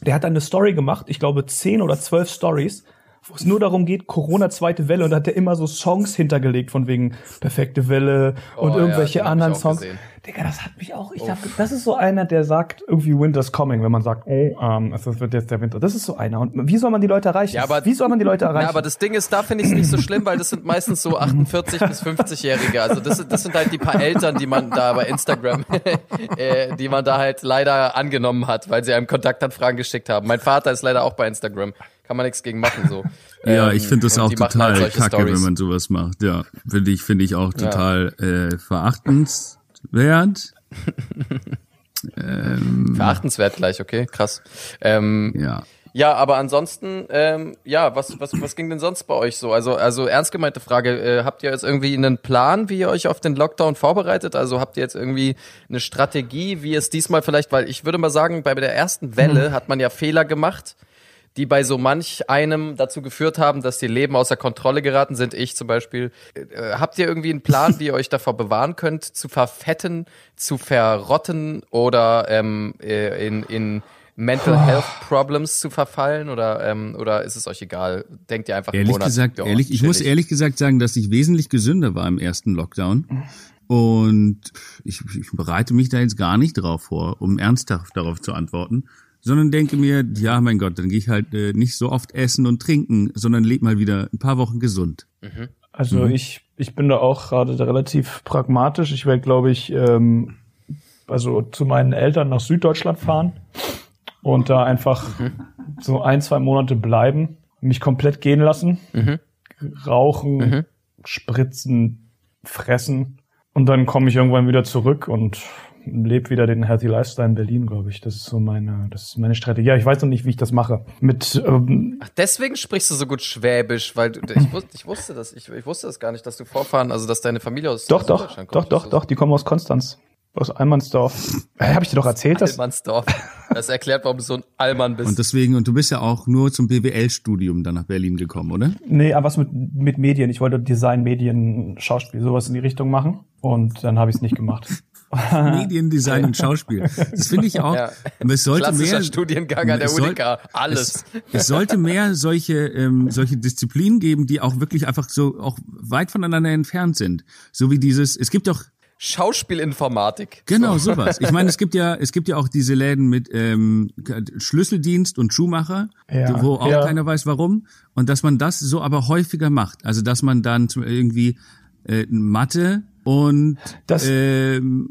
der hat eine Story gemacht, ich glaube zehn oder zwölf Stories, wo es nur darum geht, Corona zweite Welle und da hat er immer so Songs hintergelegt von wegen perfekte Welle und Oh, irgendwelche ja, anderen Songs. gesehen. Digga, das hat mich auch, ich dachte, das ist so einer, der sagt irgendwie Winter's coming, wenn man sagt, oh, ähm, es wird jetzt der Winter. Das ist so einer. Und wie soll man die Leute erreichen? Ja, aber- wie soll man die Leute erreichen? Ja, aber das Ding ist, da finde ich es nicht so schlimm, weil das sind meistens so 48 bis 50-Jährige. Also das, sind- das sind halt die paar Eltern, die man da bei Instagram, äh, die man da halt leider angenommen hat, weil sie einem Kontaktanfragen geschickt haben. Mein Vater ist leider auch bei Instagram. Kann man nichts gegen machen so. Ja, Ähm, ich finde das auch machen total halt kacke, Stories. wenn man sowas macht. Ja, finde ich, finde ich auch total äh, verachtenswert. Verachtenswert gleich, okay, krass. Ähm, Ja. Ja, aber ansonsten, ähm, ja, was, was, was ging denn sonst bei euch so? Also, also ernst gemeinte Frage, äh, habt ihr jetzt irgendwie einen Plan, wie ihr euch auf den Lockdown vorbereitet? Also habt ihr jetzt irgendwie eine Strategie, wie es diesmal vielleicht, weil ich würde mal sagen, bei der ersten Welle hat man ja Fehler gemacht, die bei so manch einem dazu geführt haben, dass die Leben außer Kontrolle geraten sind. Ich zum Beispiel. Äh, habt ihr irgendwie einen Plan, wie ihr euch davor bewahren könnt, zu verfetten, zu verrotten oder ähm, äh, in, in Mental Health Problems zu verfallen oder ähm, oder ist es euch egal? Denkt ihr einfach Ehrlich Monat, gesagt, ja, ehrlich, ich muss ehrlich gesagt sagen, dass ich wesentlich gesünder war im ersten Lockdown. Und ich, ich bereite mich da jetzt gar nicht drauf vor, um ernsthaft darauf zu antworten, sondern denke mir, ja, mein Gott, dann gehe ich halt äh, nicht so oft essen und trinken, sondern lebe mal wieder ein paar Wochen gesund. Also ich, ich bin da auch gerade relativ pragmatisch. Ich werde, glaube ich, ähm, also zu meinen Eltern nach Süddeutschland fahren und da einfach so ein, zwei Monate bleiben, mich komplett gehen lassen, rauchen, spritzen, fressen und dann komme ich irgendwann wieder zurück und lebe wieder den Healthy Lifestyle in Berlin, glaube ich. Das ist so meine, das ist meine Strategie. Ja, ich weiß noch nicht, wie ich das mache. Mit ähm, Ach, deswegen sprichst du so gut Schwäbisch, weil du, ich, wusste, ich wusste das, ich, ich wusste das gar nicht, dass du Vorfahren, also dass deine Familie aus doch, aus doch, doch, kommt. doch, doch, die kommen aus Konstanz. Aus Almansdorf. Äh, Habe ich dir doch erzählt, dass Almansdorf. Das erklärt, warum du so ein Allmann bist. Und deswegen, und du bist ja auch nur zum BWL-Studium dann nach Berlin gekommen, oder? Nee, aber was mit, mit Medien. Ich wollte Design, Medien, Schauspiel, sowas in die Richtung machen. Und dann habe ich es nicht gemacht. Mediendesign und Schauspiel. Das finde ich auch. Ja. Es sollte Klassischer mehr, Studiengang an der soll- UNIK. Alles. Es, es sollte mehr solche, ähm, solche Disziplinen geben, die auch wirklich einfach so auch weit voneinander entfernt sind. So wie dieses, es gibt doch Schauspielinformatik. Genau, sowas. Ich meine, es gibt ja, es gibt ja auch diese Läden mit ähm, Schlüsseldienst und Schuhmacher, Ja, wo auch ja. keiner weiß warum. Und dass man das so aber häufiger macht. Also dass man dann zum, irgendwie äh, Mathe und Das- ähm,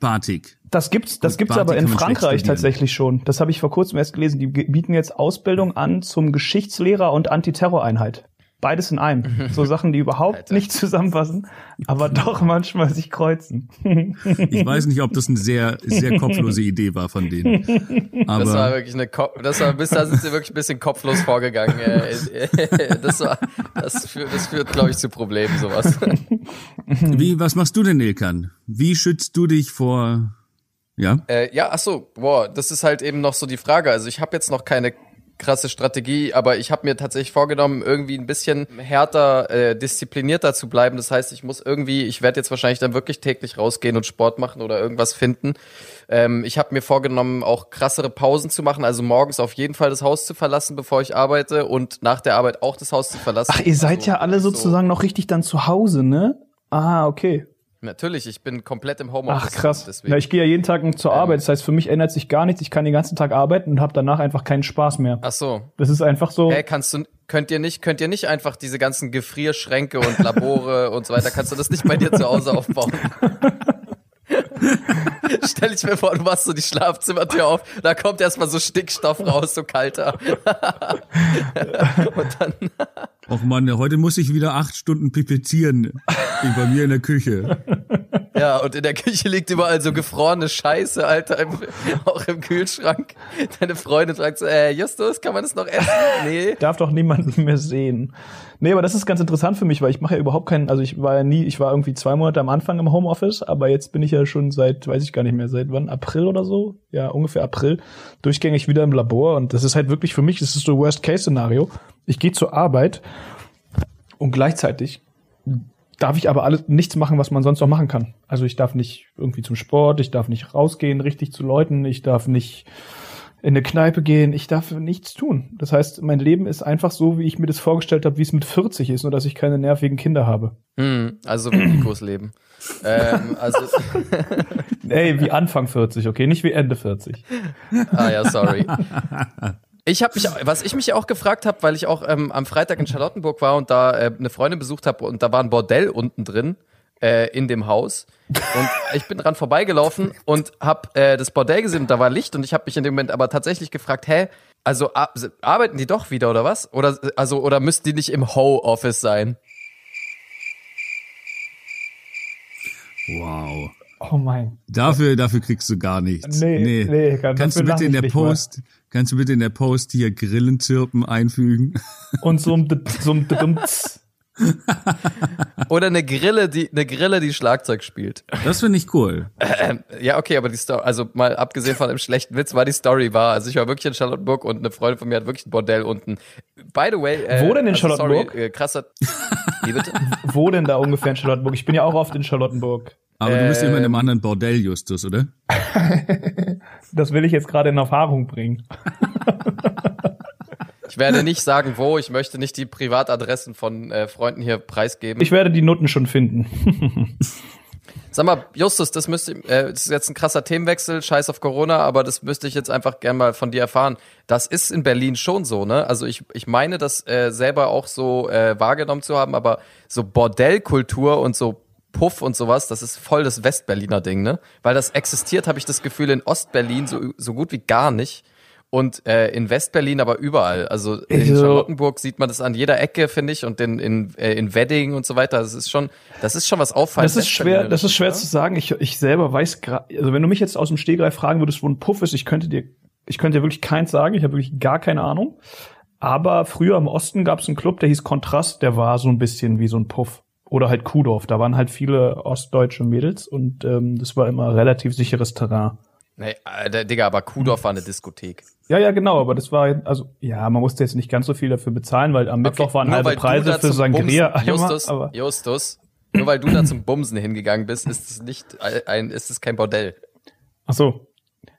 Batik. Das gibt's, das gibt's Batik aber in Frankreich tatsächlich schon. Das habe ich vor kurzem erst gelesen. Die bieten jetzt Ausbildung an zum Geschichtslehrer und Antiterroreinheit. Beides in einem. So Sachen, die überhaupt Alter. nicht zusammenpassen, aber doch manchmal sich kreuzen. Ich weiß nicht, ob das eine sehr, sehr kopflose Idee war von denen. Aber Das war wirklich eine, Ko das war bis da sind sie wirklich ein bisschen kopflos vorgegangen. Das war, das führt, das führt, glaube ich, zu Problemen sowas. wie, was machst du denn, Ilkan? Wie schützt du dich vor, ja? Äh, ja, ach so, boah, das ist halt eben noch so die Frage. Also ich habe jetzt noch keine krasse Strategie, aber ich habe mir tatsächlich vorgenommen, irgendwie ein bisschen härter, äh, disziplinierter zu bleiben. Das heißt, ich muss irgendwie, ich werde jetzt wahrscheinlich dann wirklich täglich rausgehen und Sport machen oder irgendwas finden. Ähm, ich habe mir vorgenommen, auch krassere Pausen zu machen, also morgens auf jeden Fall das Haus zu verlassen, bevor ich arbeite und nach der Arbeit auch das Haus zu verlassen. Ach, ihr seid Also, ja alle so- sozusagen noch richtig dann zu Hause, ne? Ah, okay. Natürlich, ich bin komplett im Homeoffice. Ach krass. Deswegen. Ja, ich gehe ja jeden Tag zur Arbeit. Das heißt, für mich ändert sich gar nichts. Ich kann den ganzen Tag arbeiten und habe danach einfach keinen Spaß mehr. ach so. Das ist einfach so. Hä, kannst du, könnt ihr nicht, könnt ihr nicht einfach diese ganzen Gefrierschränke und Labore und so weiter, kannst du das nicht bei dir zu Hause aufbauen? Stell ich mir vor, du machst so die Schlafzimmertür auf, da kommt erstmal so Stickstoff raus, so kalter. und dann, Och Mann, heute muss ich wieder acht Stunden pipezieren. Wie bei mir in der Küche. ja, und in der Küche liegt überall so gefrorene Scheiße, Alter, im, auch im Kühlschrank. Deine Freundin fragt so, äh, Justus, kann man das noch essen? Nee. darf doch niemanden mehr sehen. Nee, aber das ist ganz interessant für mich, weil ich mache ja überhaupt keinen, also ich war ja nie, ich war irgendwie zwei Monate am Anfang im Homeoffice, aber jetzt bin ich ja schon seit, weiß ich gar nicht mehr, seit wann, April oder so? Ja, ungefähr April, durchgängig wieder im Labor und das ist halt wirklich für mich, das ist so Worst-Case-Szenario. Ich gehe zur Arbeit und gleichzeitig darf ich aber alles nichts machen, was man sonst noch machen kann. Also ich darf nicht irgendwie zum Sport, ich darf nicht rausgehen richtig zu Leuten, ich darf nicht in eine Kneipe gehen. Ich darf nichts tun. Das heißt, mein Leben ist einfach so, wie ich mir das vorgestellt habe, wie es mit 40 ist, nur dass ich keine nervigen Kinder habe. Hm, also wie Nikos Leben. ähm, also Ey, wie Anfang 40, okay, nicht wie Ende 40. ah ja, sorry. Ich habe mich, was ich mich auch gefragt habe, weil ich auch ähm, am Freitag in Charlottenburg war und da äh, eine Freundin besucht habe und da war ein Bordell unten drin äh, in dem Haus und ich bin dran vorbeigelaufen und habe äh, das Bordell gesehen und da war Licht und ich habe mich in dem Moment aber tatsächlich gefragt, hä, also ar arbeiten die doch wieder oder was? Oder also oder müssten die nicht im Ho-Office sein? Wow. Oh mein. Dafür, dafür kriegst du gar nichts. Nee, nee, kann, kannst du bitte in der mal. Post, kannst du bitte in der Post hier Grillenzirpen einfügen? Und so ein, so ein. Oder eine Grille, die eine Grille, die Schlagzeug spielt. Das finde ich cool. Ähm, ja, okay, aber die Story, also mal abgesehen von dem schlechten Witz, war die Story war. Also ich war wirklich in Charlottenburg und eine Freundin von mir hat wirklich ein Bordell unten. By the way, äh, Wo denn in also Charlottenburg? Sorry, äh, krasser. Wie bitte? Wo denn da ungefähr in Charlottenburg? Ich bin ja auch oft in Charlottenburg. Aber du bist immer in einem Ähm. anderen Bordell, Justus, oder? Das will ich jetzt gerade in Erfahrung bringen. Ich werde nicht sagen, wo. Ich möchte nicht die Privatadressen von äh, Freunden hier preisgeben. Ich werde die Noten schon finden. Sag mal, Justus, das müsste, äh, das ist jetzt ein krasser Themenwechsel, scheiß auf Corona, aber das müsste ich jetzt einfach gern mal von dir erfahren. Das ist in Berlin schon so, ne? Also ich, ich meine, das äh, selber auch so äh, wahrgenommen zu haben, aber so Bordellkultur und so Puff und sowas, das ist voll das Westberliner Ding, ne? Weil das existiert, habe ich das Gefühl, in Ostberlin so, so gut wie gar nicht. Und äh, in Westberlin aber überall. Also in Also- Charlottenburg sieht man das an jeder Ecke, finde ich, und in, in, äh, in Wedding und so weiter. Das ist schon, das ist schon was auffallendes. Das ist schwer, das ist schwer zu sagen. Ich, ich selber weiß gerade, also wenn du mich jetzt aus dem Stegreif fragen würdest, wo ein Puff ist, ich könnte dir, ich könnte dir wirklich keins sagen. Ich habe wirklich gar keine Ahnung. Aber früher im Osten gab es einen Club, der hieß Kontrast, der war so ein bisschen wie so ein Puff. Oder halt Kuhdorf. Da waren halt viele ostdeutsche Mädels und ähm, das war immer relativ sicheres Terrain. Nee, äh, der, Digga, aber Kuhdorf war eine Diskothek. Ja, ja, genau, aber das war, also, ja, man musste jetzt nicht ganz so viel dafür bezahlen, weil am Mittwoch waren halbe Preise für Sangria. Bumsen, Justus, aber, Justus, nur weil du da zum Bumsen hingegangen bist, ist es nicht ein, ist es kein Bordell. ach so,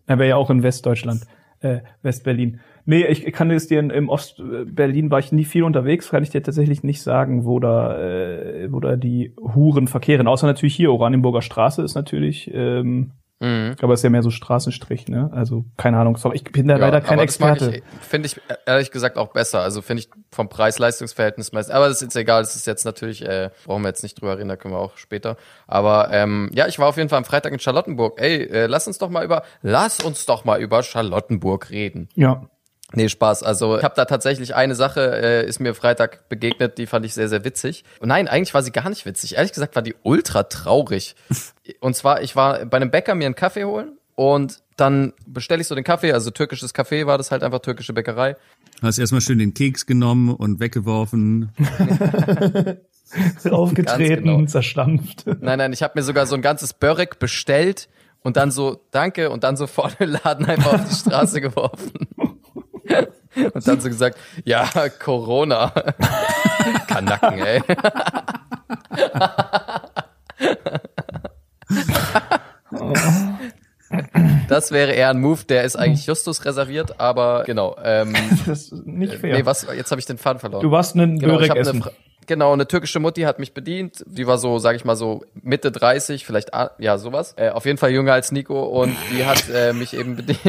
er wäre ja auch in Westdeutschland, äh, Westberlin. Nee, ich kann es dir in, im Ostberlin war ich nie viel unterwegs, kann ich dir tatsächlich nicht sagen, wo da, äh, wo da die Huren verkehren. Außer natürlich hier, Oranienburger Straße ist natürlich, ähm, Mhm. aber ist ja mehr so Straßenstrich, ne? Also, keine Ahnung, ich bin da leider kein Experte. Finde ich ehrlich gesagt auch besser. Also finde ich vom Preis-Leistungs-Verhältnis meist. Aber das ist jetzt egal. Das ist jetzt natürlich, äh, brauchen wir jetzt nicht drüber reden, da können wir auch später. Aber ähm, ja, ich war auf jeden Fall am Freitag in Charlottenburg. Ey, äh, lass uns doch mal über, lass uns doch mal über Charlottenburg reden. Ja. Nee, Spaß. Also ich habe da tatsächlich eine Sache, äh, ist mir Freitag begegnet, die fand ich sehr, sehr witzig. Und nein, eigentlich war sie gar nicht witzig. Ehrlich gesagt war die ultra traurig. Und zwar, ich war bei einem Bäcker mir einen Kaffee holen und dann bestelle ich so den Kaffee, also türkisches Kaffee war das halt einfach türkische Bäckerei. Hast erstmal schön den Keks genommen und weggeworfen. Aufgetreten, genau. zerstampft. Nein, nein, ich habe mir sogar so ein ganzes Börek bestellt und dann so, danke, und dann so vor den Laden einfach auf die Straße geworfen. Und dann so gesagt, ja, Corona. Kanacken, ey. Das wäre eher ein Move, der ist eigentlich Justus reserviert, aber genau. Ähm, Das ist nicht fair. nee, was? Jetzt habe ich den Faden verloren. Du warst einen Genau, Börek essen. Genau, eine türkische Mutti hat mich bedient. Die war so, sag ich mal so Mitte 30, vielleicht, ja, sowas. Äh, auf jeden Fall jünger als Nico und die hat äh, mich eben bedient,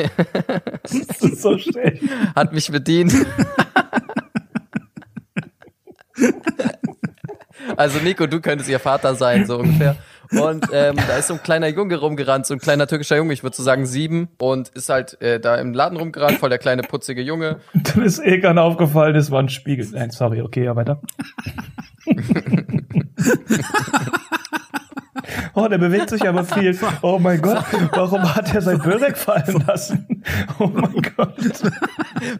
Das ist so schlecht. hat mich bedient. Also Nico, du könntest ihr Vater sein, so ungefähr. Und ähm, da ist so ein kleiner Junge rumgerannt, so ein kleiner türkischer Junge, ich würde so sagen sieben, und ist halt äh, da im Laden rumgerannt, voll der kleine putzige Junge. Dann ist Egan aufgefallen, das war ein Spiegel. Nein, sorry, okay, ja, weiter. Oh, der bewegt sich aber viel. Oh mein Gott, warum hat er sein Börek fallen lassen? Oh mein Gott.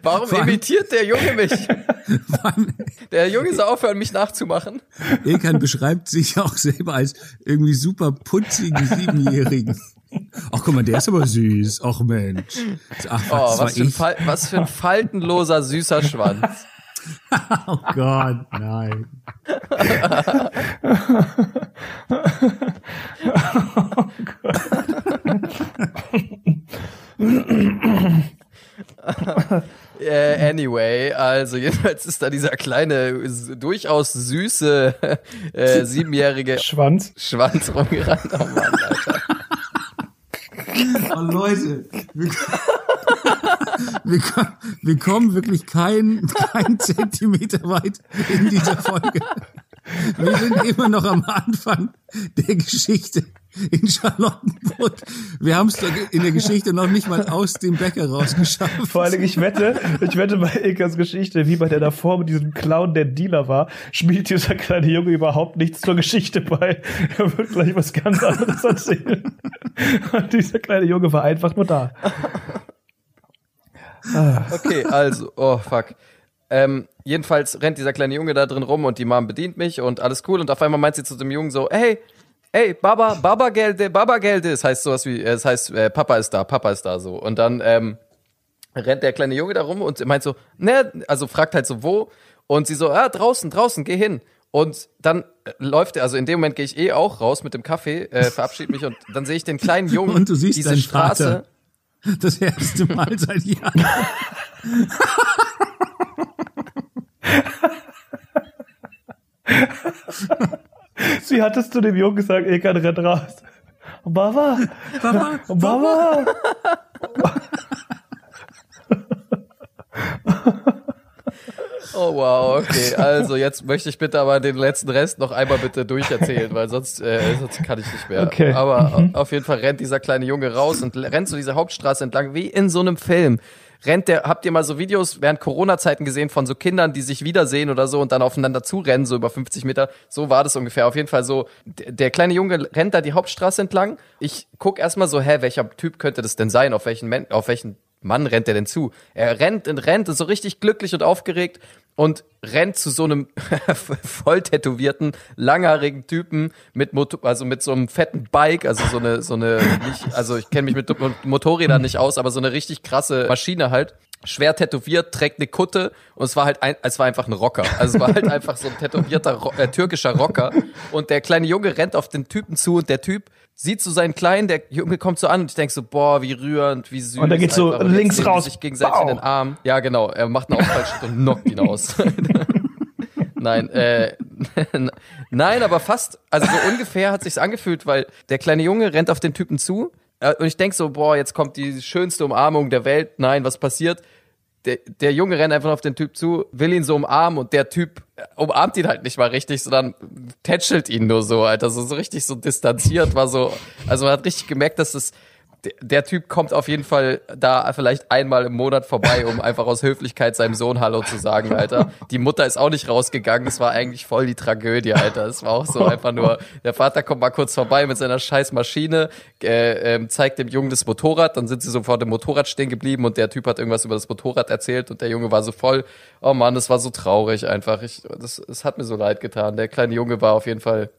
Warum imitiert der Junge mich? Der Junge soll aufhören, mich nachzumachen. Ilkan beschreibt sich auch selber als irgendwie super putzigen Siebenjährigen. Ach guck mal, der ist aber süß. Ach Mensch. Ach, Oh, was für, ein was für ein faltenloser, süßer Schwanz. Oh Gott, nein. Äh, anyway, also jedenfalls ist da dieser kleine, durchaus süße äh, siebenjährige Schwanz. Schwanz rumgerannt. Oh Mann, Alter. Oh Leute, wir, wir, ko- wir kommen wirklich kein, kein Zentimeter weit in dieser Folge. Wir sind immer noch am Anfang der Geschichte in Charlottenburg. Wir haben es in der Geschichte noch nicht mal aus dem Bäcker rausgeschafft. Vor Dingen, ich wette, ich wette bei Ilkas Geschichte, wie bei der davor mit diesem Clown, der Dealer war, spielt dieser kleine Junge überhaupt nichts zur Geschichte bei. Er wird gleich was ganz anderes erzählen. Und dieser kleine Junge war einfach nur da. Okay, also, oh fuck. Ähm, jedenfalls rennt dieser kleine Junge da drin rum und die Mom bedient mich und alles cool. Und auf einmal meint sie zu dem Jungen so, hey, hey, Baba, Baba Gelde, Baba Gelde. Das heißt sowas wie, es heißt, äh, Papa ist da, Papa ist da so. Und dann ähm, rennt der kleine Junge da rum und meint so, ne, also fragt halt so, wo? Und sie so, ah, draußen, draußen, geh hin. Und dann äh, läuft er, also in dem Moment gehe ich eh auch raus mit dem Kaffee, äh, verabschiede mich und dann sehe ich den kleinen Jungen, Und du siehst diese Straße. Vater. Das erste Mal seit Jahren. Sie hat es zu dem Jungen gesagt, Ilkan rennt raus. Baba, Papa, Baba. Oh wow, okay. Also jetzt möchte ich bitte aber den letzten Rest noch einmal bitte durcherzählen, weil sonst, äh, sonst kann ich nicht mehr. Okay. Aber auf jeden Fall rennt dieser kleine Junge raus und rennt so diese Hauptstraße entlang, wie in so einem Film. Rennt der, habt ihr mal so Videos während Corona-Zeiten gesehen von so Kindern, die sich wiedersehen oder so und dann aufeinander zurennen, so über 50 Meter? So war das ungefähr. Auf jeden Fall so, der kleine Junge rennt da die Hauptstraße entlang. Ich guck erstmal so, hä, welcher Typ könnte das denn sein? Auf welchen, Men auf welchen Mann rennt er denn zu? Er rennt und rennt, ist so richtig glücklich und aufgeregt und rennt zu so einem voll tätowierten, langhaarigen Typen mit Motor, also mit so einem fetten Bike, also so eine, so eine, nicht, also ich kenne mich mit Motorrädern nicht aus, aber so eine richtig krasse Maschine halt. Schwer tätowiert, trägt eine Kutte und es war halt ein, es war einfach ein Rocker. Also es war halt einfach so ein tätowierter äh, türkischer Rocker. Und der kleine Junge rennt auf den Typen zu und der Typ sieht so seinen Kleinen, der Junge kommt so an und ich denk so, boah, wie rührend, wie süß. Und er geht so einfach. jetzt links nehmen die raus. sich gegenseitig Bau. in den Arm. Ja, genau. Er macht einen Ausfallschritt und knockt ihn aus. Nein, äh, nein, aber fast, also so ungefähr hat sich's angefühlt, weil der kleine Junge rennt auf den Typen zu äh, und ich denk so, boah, jetzt kommt die schönste Umarmung der Welt. Nein, was passiert? Der, der Junge rennt einfach auf den Typ zu, will ihn so umarmen und der Typ umarmt ihn halt nicht mal richtig, sondern tätschelt ihn nur so, Alter, so, so richtig so distanziert, war so, also man hat richtig gemerkt, dass es der- der Typ kommt auf jeden Fall da vielleicht einmal im Monat vorbei, um einfach aus Höflichkeit seinem Sohn Hallo zu sagen, Alter. Die Mutter ist auch nicht rausgegangen. Es war eigentlich voll die Tragödie, Alter. Es war auch so einfach nur, der Vater kommt mal kurz vorbei mit seiner scheiß Maschine, äh, ähm, zeigt dem Jungen das Motorrad, dann sind sie so vor dem Motorrad stehen geblieben und der Typ hat irgendwas über das Motorrad erzählt und der Junge war so voll, oh Mann, das war so traurig einfach. Ich, das, das hat mir so leid getan. Der kleine Junge war auf jeden Fall,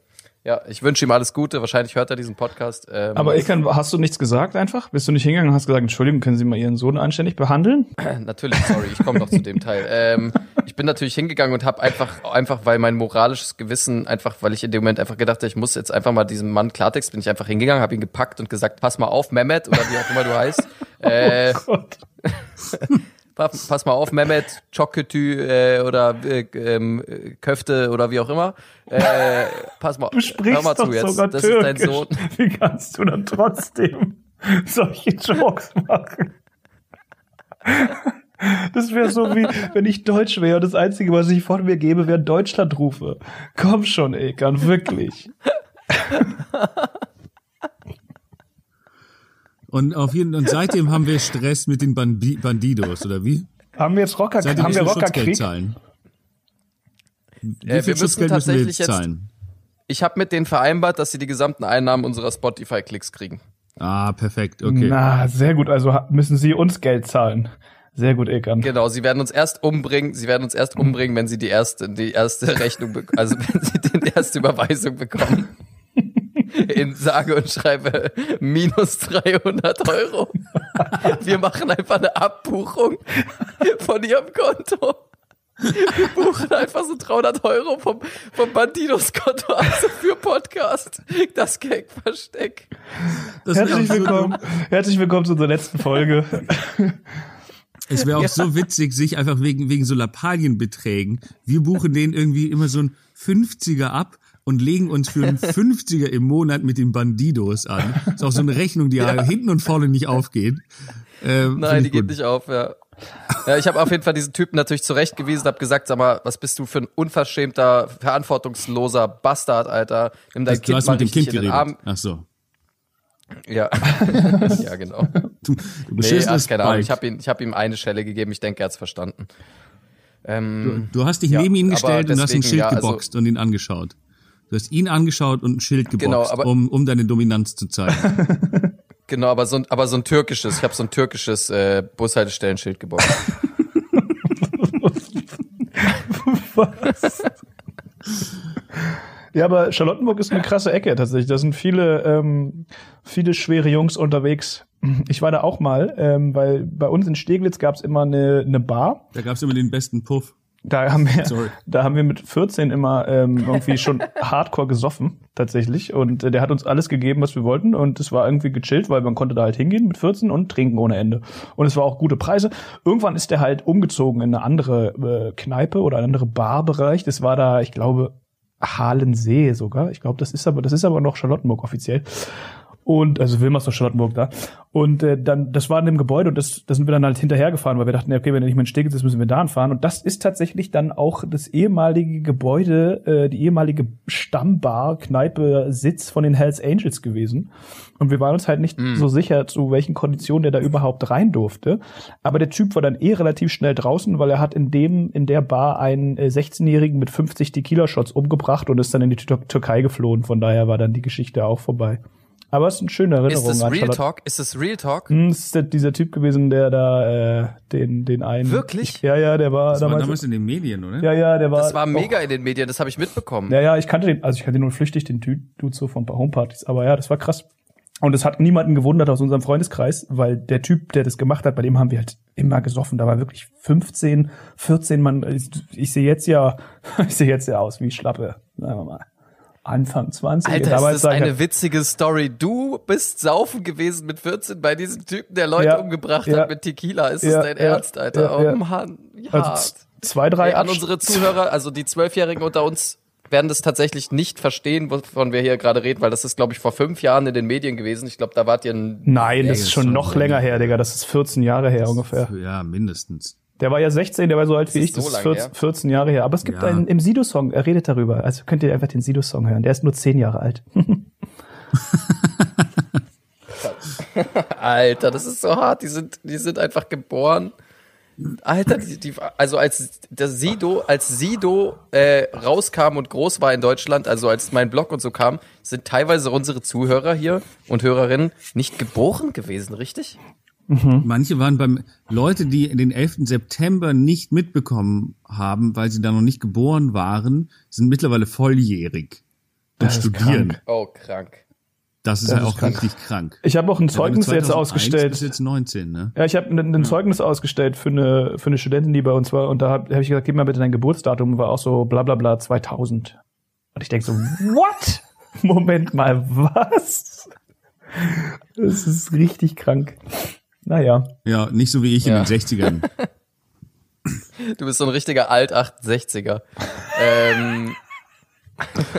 ja, ich wünsche ihm alles Gute. Wahrscheinlich hört er diesen Podcast. Ähm, Aber Ilkan, hast du nichts gesagt einfach? Bist du nicht hingegangen und hast gesagt, Entschuldigung, können Sie mal Ihren Sohn anständig behandeln? Natürlich, sorry, ich komme noch zu dem Teil. Ähm, ich bin natürlich hingegangen und habe einfach, einfach weil mein moralisches Gewissen, einfach weil ich in dem Moment einfach gedacht habe, ich muss jetzt einfach mal diesem Mann Klartext, bin ich einfach hingegangen, habe ihn gepackt und gesagt, pass mal auf, Mehmet oder wie auch immer du heißt. Äh, Gott. pass, mal auf, Mehmet, Choketü äh, oder äh, äh, Köfte oder wie auch immer. Äh, pass mal, Du sprichst hör mal zu jetzt. Das ist dein Türkisch. Sohn. Wie kannst du dann trotzdem solche Jokes machen? Das wäre so wie, wenn ich Deutsch wäre und das Einzige, was ich von mir gebe, wäre Deutschlandrufe. Komm schon, Ilkan, wirklich. Und auf jeden und seitdem haben wir Stress mit den Bandi Bandidos, oder wie? Haben wir jetzt Rocker, Seitdem haben wir müssen Rockerkrieg? Schutzgeld zahlen. Wie Äh, wir viel müssen Schutzgeld müssen wir tatsächlich jetzt jetzt- zahlen? Ich habe mit denen vereinbart, dass sie die gesamten Einnahmen unserer Spotify-Klicks kriegen. Ah, perfekt, okay. Na, sehr gut. Also müssen Sie uns Geld zahlen. Sehr gut, Ilkan. Genau, sie werden uns erst umbringen, sie werden uns erst umbringen, wenn sie die erste, die erste Rechnung, also wenn sie die erste Überweisung bekommen. In sage und schreibe minus 300 Euro. Wir machen einfach eine Abbuchung von ihrem Konto. Wir buchen einfach so 300 Euro vom, vom Bandidos-Konto, also für Podcast. Das Gag-Versteck. Herzlich willkommen, herzlich willkommen zu unserer letzten Folge. Es wäre auch ja. so witzig, sich einfach wegen, wegen so Lappalienbeträgen. Wir buchen denen irgendwie immer so ein 50er ab und legen uns für einen 50er im Monat mit den Bandidos an. ist auch so eine Rechnung, die ja. hinten und vorne nicht aufgeht. Ähm, Nein, die geht nicht auf, ja. Ja, ich habe auf jeden Fall diesen Typen natürlich zurechtgewiesen, habe gesagt, sag mal, was bist du für ein unverschämter, verantwortungsloser Bastard, Alter? Nimm dein das, Kind du hast mal mit dem Kind geredet. Arm. Ach so. Ja, ja genau. Du, du nee, ach, keine Ahnung. Ich habe ihm, hab ihm eine Schelle gegeben. Ich denke, er hat's verstanden. Ähm, du, du, hast dich ja, neben ihn gestellt deswegen, und hast ein Schild ja, also, geboxt und ihn angeschaut. Du hast ihn angeschaut und ein Schild geboxt, genau, aber, um, um deine Dominanz zu zeigen. Genau, aber so ein, aber so ein türkisches, ich habe so ein türkisches äh, Bushaltestellenschild geboxt. Was? Ja, aber Charlottenburg ist eine krasse Ecke tatsächlich. Da sind viele, ähm, viele schwere Jungs unterwegs. Ich war da auch mal, ähm, weil bei uns in Steglitz gab's immer eine, eine Bar. Da gab's immer den besten Puff. Da haben wir, Sorry. da haben wir mit 14 immer ähm, irgendwie schon Hardcore gesoffen tatsächlich und äh, der hat uns alles gegeben, was wir wollten und es war irgendwie gechillt, weil man konnte da halt hingehen mit 14 und trinken ohne Ende und es war auch gute Preise. Irgendwann ist der halt umgezogen in eine andere äh, Kneipe oder einen andere Barbereich. Das war da, ich glaube, Halensee sogar. Ich glaube, das ist aber das ist aber noch Charlottenburg offiziell. Und also Wilmersdorf Charlottenburg da. Und äh, dann, das war in dem Gebäude und das, das sind wir dann halt hinterhergefahren, weil wir dachten, okay, wenn er nicht mehr in Steglitz ist, müssen wir da fahren. Und das ist tatsächlich dann auch das ehemalige Gebäude, äh, die ehemalige Stammbar, Kneipe, Sitz von den Hells Angels gewesen. Und wir waren uns halt nicht mm. so sicher, zu welchen Konditionen der da überhaupt rein durfte. Aber der Typ war dann eh relativ schnell draußen, weil er hat in dem, in der Bar einen äh, 16-Jährigen mit 50 Tequila-Shots umgebracht und ist dann in die Tür Türkei geflohen. Von daher war dann die Geschichte auch vorbei. Aber es ist eine schöne Erinnerung. Ist das Real Talk? Ist das Real Talk? Hm, das ist dieser Typ gewesen, der da äh, den den einen. Wirklich? Ja, ja, der war das damals, war damals in den Medien, oder? Ja, ja, der war. Das war mega in den Medien. Das habe ich mitbekommen. Ja, ja, ich kannte den, also ich kannte nur flüchtig den Dude so von ein paar Homepartys. Aber ja, das war krass. Und es hat niemanden gewundert aus unserem Freundeskreis, weil der Typ, der das gemacht hat, bei dem haben wir halt immer gesoffen. Da war wirklich 15, 14 Mann. Ich, ich sehe jetzt ja, ich sehe jetzt ja aus wie Schlappe, sagen wir mal. Anfang 20. Alter, Damals ist das eine witzige Story. Du bist saufen gewesen mit 14 bei diesem Typen, der Leute ja, umgebracht ja, hat mit Tequila. Ist ja, das dein Ernst, Alter? oh Mann. Ja. Also zwei, drei. Hey, an unsere Zuhörer, also die Zwölfjährigen unter uns werden das tatsächlich nicht verstehen, wovon wir hier gerade reden, weil das ist, glaube ich, vor fünf Jahren in den Medien gewesen. Ich glaube, da wart ihr ein Nein, das ist schon noch länger her, Digga. Das ist 14 Jahre her ungefähr. Ja, mindestens. Der war ja 16, der war so alt wie ich, das ist 14, 14, Jahre her. Aber es gibt ja. einen im Sido-Song, er redet darüber. Also könnt ihr einfach den Sido-Song hören. Der ist nur 10 Jahre alt. Alter, das ist so hart. Die sind, die sind einfach geboren. Alter, die, die, also als der Sido, als Sido äh, rauskam und groß war in Deutschland, also als mein Blog und so kam, sind teilweise unsere Zuhörer hier und Hörerinnen nicht geboren gewesen, richtig? Mhm. Manche waren beim Leute, die den 11. September nicht mitbekommen haben, weil sie da noch nicht geboren waren, sind mittlerweile volljährig und studieren. Krank. Oh, krank. Das ist das halt auch krank. richtig krank. Ich habe auch ein Zeugnis jetzt ausgestellt. Bis jetzt 19, ne? Ja, ich habe ein, ein, Zeugnis ausgestellt für eine für eine Studentin, die bei uns war und da habe hab ich gesagt, gib mal bitte dein Geburtsdatum, war auch so bla bla bla 2000. Und ich denk so, what? Moment mal, was? Das ist richtig krank. Naja. Ja, nicht so wie ich ja. in den 60ern. Du bist so ein richtiger Alt-68er. ähm.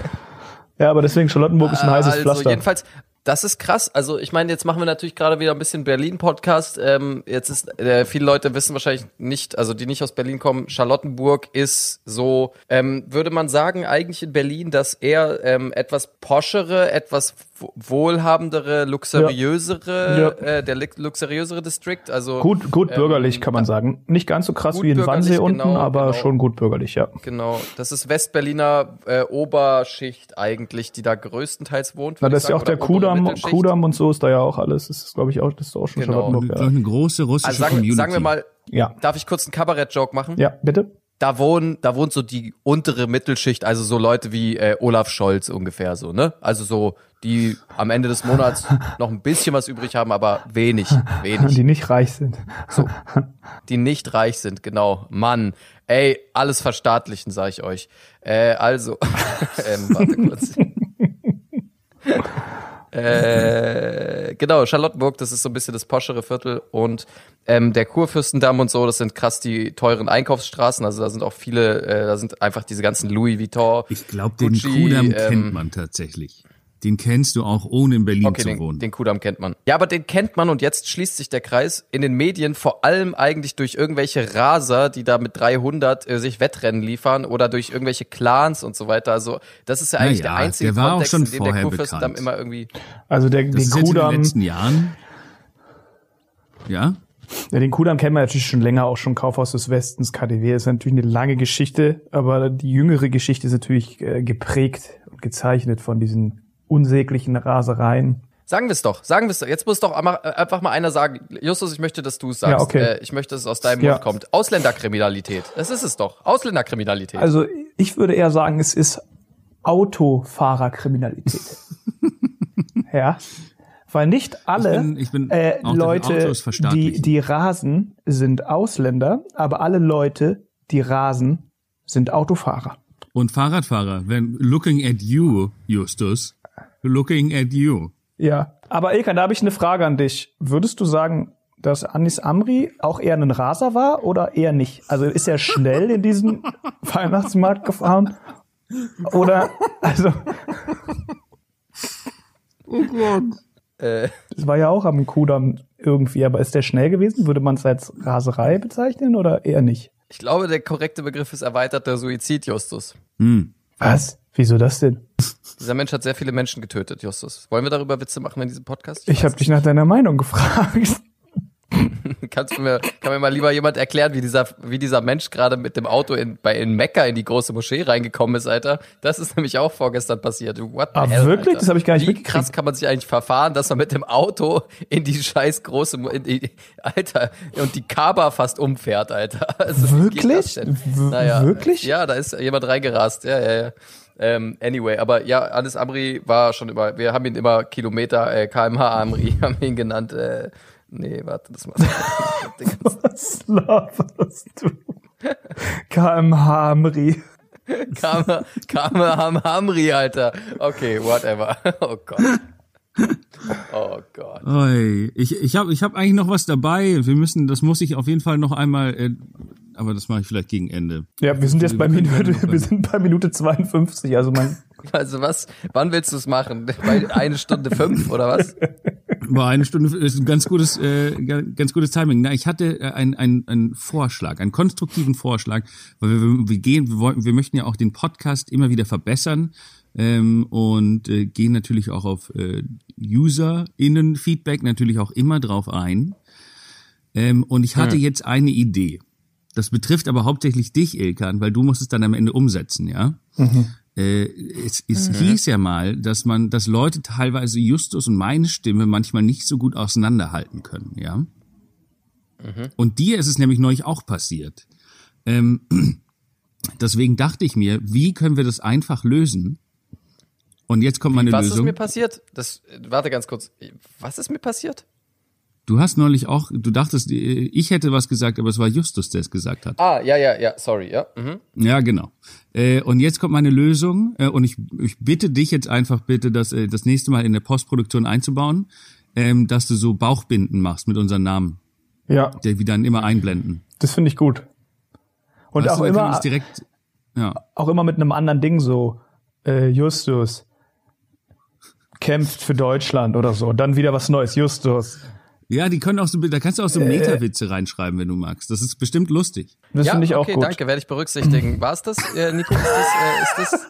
Ja, aber deswegen Charlottenburg ist ein heißes also Pflaster. Jedenfalls, das ist krass. Also ich meine, jetzt machen wir natürlich gerade wieder ein bisschen Berlin-Podcast. Ähm, jetzt ist, äh, viele Leute wissen wahrscheinlich nicht, also die nicht aus Berlin kommen, Charlottenburg ist so, ähm, würde man sagen, eigentlich in Berlin, dass eher ähm, etwas poschere, etwas wohlhabendere, luxuriösere, ja. Äh, der luxuriösere District. Also gut, gut ähm, bürgerlich kann man sagen. Nicht ganz so krass wie in Wannsee unten, genau, aber genau. schon gut bürgerlich, ja. Genau, das ist Westberliner äh, Oberschicht eigentlich, die da größtenteils wohnt. Na, das ist ja auch der Kudamm, Kudamm und so ist da ja auch alles. Das ist, glaube ich, auch, das ist auch schon genau. Charlottenburg. Ja. Eine große russische also sagen, Community. Sagen wir mal, ja. darf ich kurz einen Kabarett-Joke machen? Ja, bitte da wohnen, da wohnt so die untere Mittelschicht, also so Leute wie äh, Olaf Scholz ungefähr so, ne? Also so, die am Ende des Monats noch ein bisschen was übrig haben, aber wenig, wenig. Die nicht reich sind. So, die nicht reich sind, genau. Mann, ey, alles verstaatlichen, sag ich euch. Äh, also, ähm, warte kurz. Äh, genau, Charlottenburg, das ist so ein bisschen das poschere Viertel und ähm, der Kurfürstendamm und so, das sind krass die teuren Einkaufsstraßen. Also da sind auch viele, äh, da sind einfach diese ganzen Louis Vuitton. Ich glaube, den Kudamm ähm, kennt man tatsächlich. Den kennst du auch, ohne in Berlin okay, zu den, wohnen. Den Kudamm kennt man. Ja, aber den kennt man und jetzt schließt sich der Kreis in den Medien vor allem eigentlich durch irgendwelche Raser, die da mit 300 äh, sich Wettrennen liefern oder durch irgendwelche Clans und so weiter. Also das ist ja eigentlich naja, der einzige der war Kontext, auch schon in dem der bekannt. immer irgendwie Also der, das den jetzt in den Kudamm, letzten Jahren. Ja? ja, den Kudamm kennen wir natürlich schon länger, auch schon Kaufhaus des Westens, KDW. ist natürlich eine lange Geschichte, aber die jüngere Geschichte ist natürlich äh, geprägt und gezeichnet von diesen unsäglichen Rasereien. Sagen wir es doch, sagen wir es doch. Jetzt muss doch einmal- äh, einfach mal einer sagen, Justus, ich möchte, dass du es sagst. Ja, okay. äh, ich möchte, dass es aus deinem Ja. Mund kommt. Ausländerkriminalität. Das ist es doch. Ausländerkriminalität. Also ich würde eher sagen, es ist Autofahrerkriminalität. ja. Weil nicht alle Ich bin- ich bin äh, Leute, die, die rasen, sind Ausländer, aber alle Leute, die rasen, sind Autofahrer. Und Fahrradfahrer, wenn looking at you, Justus, looking at you. Ja. Aber Ilkan, da habe ich eine Frage an dich. Würdest du sagen, dass Anis Amri auch eher ein Raser war oder eher nicht? Also ist er schnell in diesen Weihnachtsmarkt gefahren? Oder, also, äh, das war ja auch am Kudamm irgendwie, aber ist der schnell gewesen? Würde man es als Raserei bezeichnen oder eher nicht? ich glaube, der korrekte Begriff ist erweiterter Suizid, Justus. Hm. Was? Wieso das denn? Dieser Mensch hat sehr viele Menschen getötet, Justus. Wollen wir darüber Witze machen in diesem Podcast? Ich habe dich nach deiner Meinung gefragt. Kannst du mir, kann mir mal lieber jemand erklären, wie dieser, wie dieser Mensch gerade mit dem Auto in, bei, in Mekka in die große Moschee reingekommen ist, Alter? Das ist nämlich auch vorgestern passiert. What the Ah, hell, wirklich? Alter? Das hab ich gar nicht Wie krass kann man sich eigentlich verfahren, dass man mit dem Auto in die scheiß große, in die, Alter, und die Kaaba fast umfährt, Alter. Also, Wirklich? W- wirklich? Ja, da ist jemand reingerast. Ja, ja, ja. Ähm, anyway, aber ja, Anis Amri war schon immer, wir haben ihn immer Kilometer, äh, kmh Amri, haben ihn genannt, äh, nee, warte, das macht Was laberst du? KMH Amri. Kame, Kame Ham Hamri, Alter. Okay, whatever. Oh Gott. Oh Gott. Oi. Ich, ich habe ich hab eigentlich noch was dabei. Wir müssen, das muss ich auf jeden Fall noch einmal, äh, aber das mache ich vielleicht gegen Ende. Ja, wir sind jetzt bei Minute, wir sind bei Minute 52, also mein, Also was, wann willst du es machen? Bei eine Stunde fünf oder was? War eine Stunde ist ein ganz gutes, äh, ganz gutes Timing. Na, ich hatte äh, einen ein, ein Vorschlag, einen konstruktiven Vorschlag, weil wir, wir gehen, wir wollten, wir möchten ja auch den Podcast immer wieder verbessern ähm, und äh, gehen natürlich auch auf äh, User-Innen-Feedback natürlich auch immer drauf ein. Ähm, und ich hatte jetzt eine Idee. Das betrifft aber hauptsächlich dich, Ilkan, weil du musst es dann am Ende umsetzen, ja? Äh, es es hieß ja mal, dass man, dass Leute teilweise Justus und meine Stimme manchmal nicht so gut auseinanderhalten können, ja? Und dir ist es nämlich neulich auch passiert. Ähm, deswegen dachte ich mir, wie können wir das einfach lösen? Und jetzt kommt meine Was ist Lösung. mir passiert? Das, warte ganz kurz. Was ist mir passiert? Du hast neulich auch, du dachtest, ich hätte was gesagt, aber es war Justus, der es gesagt hat. Ah, ja, ja, ja, sorry, ja. Mhm. Ja, genau. Äh, und jetzt kommt meine Lösung äh, und ich, ich bitte dich jetzt einfach bitte, das äh, das nächste Mal in der Postproduktion einzubauen, ähm, dass du so Bauchbinden machst mit unseren Namen, ja, der wir dann immer einblenden. das finde ich gut. Und Weißt auch du, immer, direkt, ja, auch immer mit einem anderen Ding so, äh, Justus kämpft für Deutschland oder so. Dann wieder was Neues, Justus. Ja, die können auch so, da kannst du auch Äh. so Meta-Witze reinschreiben, wenn du magst. Das ist bestimmt lustig. Das Ja, finde ich auch okay, gut. danke, werde ich berücksichtigen. War es das, äh, Nico? Ist das, äh, ist das?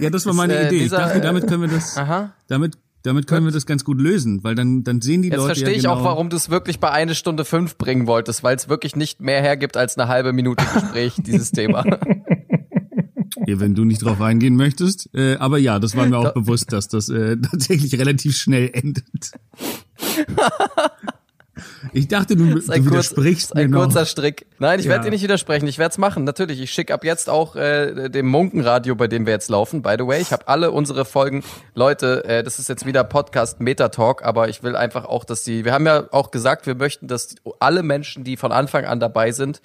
Ja, das war meine äh, Idee. Ich dieser, dachte, äh, damit können wir das, Aha. damit, damit können wir das ganz gut lösen, weil dann, dann sehen die Jetzt Leute verstehe ja ich genau, auch, warum du es wirklich bei eine Stunde fünf bringen wolltest, weil es wirklich nicht mehr hergibt als eine halbe Minute Gespräch, dieses Thema. Ja, wenn du nicht drauf eingehen möchtest. Äh, aber ja, das war mir auch bewusst, dass das äh, tatsächlich relativ schnell endet. Ich dachte, du, ein, du kurz, widersprichst ein mir noch. kurzer Strick. Nein, ich Ja. werde dir nicht widersprechen. Ich werde es machen, natürlich. Ich schicke ab jetzt auch äh, dem Munkenradio, bei dem wir jetzt laufen. By the way, ich habe alle unsere Folgen. Leute, äh, das ist jetzt wieder Podcast Meta Talk, aber ich will einfach auch, dass die. Wir haben ja auch gesagt, wir möchten, dass alle Menschen, die von Anfang an dabei sind,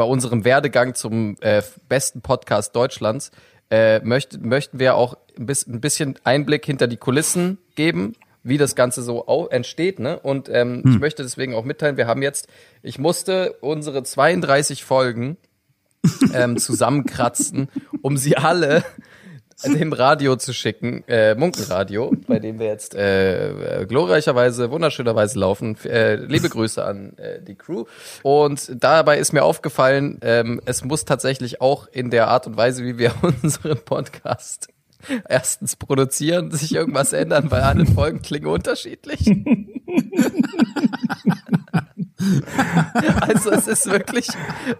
bei unserem Werdegang zum äh, besten Podcast Deutschlands, äh, möcht, möchten wir auch ein bisschen Einblick hinter die Kulissen geben, wie das Ganze so entsteht. Ne? Und ähm, hm. ich möchte deswegen auch mitteilen, wir haben jetzt, ich musste unsere 32 Folgen ähm, zusammenkratzen, um sie alle dem Radio zu schicken, äh, Munkenradio, bei dem wir jetzt äh, glorreicherweise, wunderschönerweise laufen. Äh, liebe Grüße an äh, die Crew. Und dabei ist mir aufgefallen, ähm, es muss tatsächlich auch in der Art und Weise, wie wir unseren Podcast erstens produzieren, sich irgendwas ändern, weil alle Folgen klingen unterschiedlich. also es ist wirklich,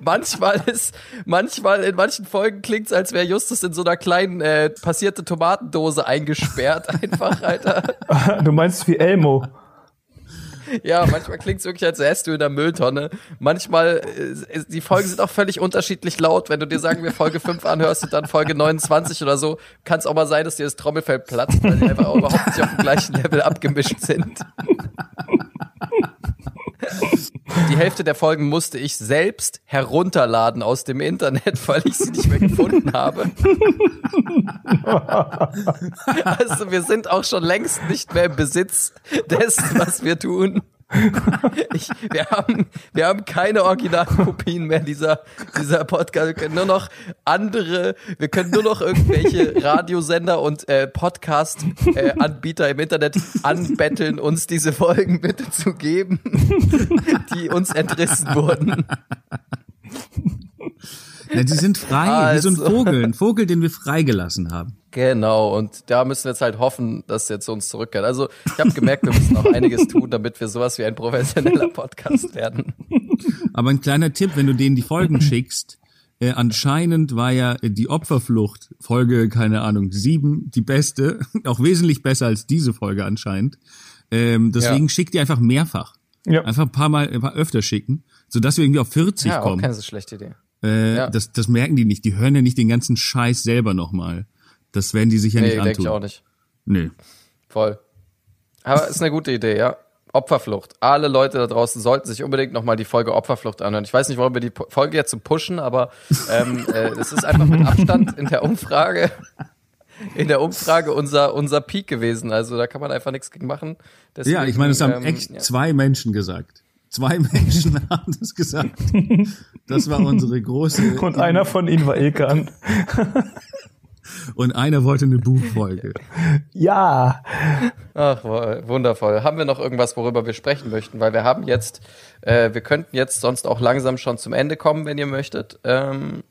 manchmal ist, manchmal in manchen Folgen klingt es, als wäre Justus in so einer kleinen äh, passierte Tomatendose eingesperrt, einfach, Alter. Du meinst wie Elmo. Ja, manchmal klingt es wirklich, als wärst du in der Mülltonne. Manchmal, äh, die Folgen sind auch völlig unterschiedlich laut. Wenn du dir sagen wir Folge 5 anhörst und dann Folge 29 oder so, kann es auch mal sein, dass dir das Trommelfell platzt, weil die einfach überhaupt nicht auf dem gleichen Level abgemischt sind. Die Hälfte der Folgen musste ich selbst herunterladen aus dem Internet, weil ich sie nicht mehr gefunden habe. Also wir sind auch schon längst nicht mehr im Besitz dessen, was wir tun. Ich, wir, haben, wir haben keine Originalkopien mehr dieser, dieser Podcast. Wir können nur noch andere, wir können nur noch irgendwelche Radiosender und äh, Podcast-Anbieter äh, im Internet anbetteln, uns diese Folgen bitte zu geben, die uns entrissen wurden. Ja, die sind frei, also. wie so ein also. Vogel, ein Vogel, den wir freigelassen haben. Genau, und da müssen wir jetzt halt hoffen, dass er zu uns zurückkehrt. Also ich habe gemerkt, wir müssen noch einiges tun, damit wir sowas wie ein professioneller Podcast werden. Aber ein kleiner Tipp, wenn du denen die Folgen schickst, äh, anscheinend war ja die Opferflucht Folge, keine Ahnung, sieben die beste, auch wesentlich besser als diese Folge anscheinend. Ähm, deswegen ja. schickt die einfach mehrfach. Ja. Einfach ein paar Mal, ein paar öfter schicken, sodass wir irgendwie auf 40 ja, kommen. Ja, keine so schlechte Idee. Äh, ja. das, das merken die nicht. Die hören ja nicht den ganzen Scheiß selber nochmal. Das werden die sich ja nee, nicht antun. Nee, denke ich auch nicht. Nee. Voll. Aber ist eine gute Idee, ja. Opferflucht. Alle Leute da draußen sollten sich unbedingt nochmal die Folge Opferflucht anhören. Ich weiß nicht, warum wir die Folge jetzt so pushen, aber ähm, äh, es ist einfach mit Abstand in der Umfrage in der Umfrage unser unser Peak gewesen. Also da kann man einfach nichts gegen machen. Deswegen, ja, ich meine, es haben ähm, echt ja. zwei Menschen gesagt. Zwei Menschen haben das gesagt. Das war unsere große. Und einer von ihnen war Ilkan. Und einer wollte eine Buchfolge. Ja. Ach, wundervoll. Haben wir noch irgendwas, worüber wir sprechen möchten? Weil wir haben jetzt, äh, wir könnten jetzt sonst auch langsam schon zum Ende kommen, wenn ihr möchtet. Ähm,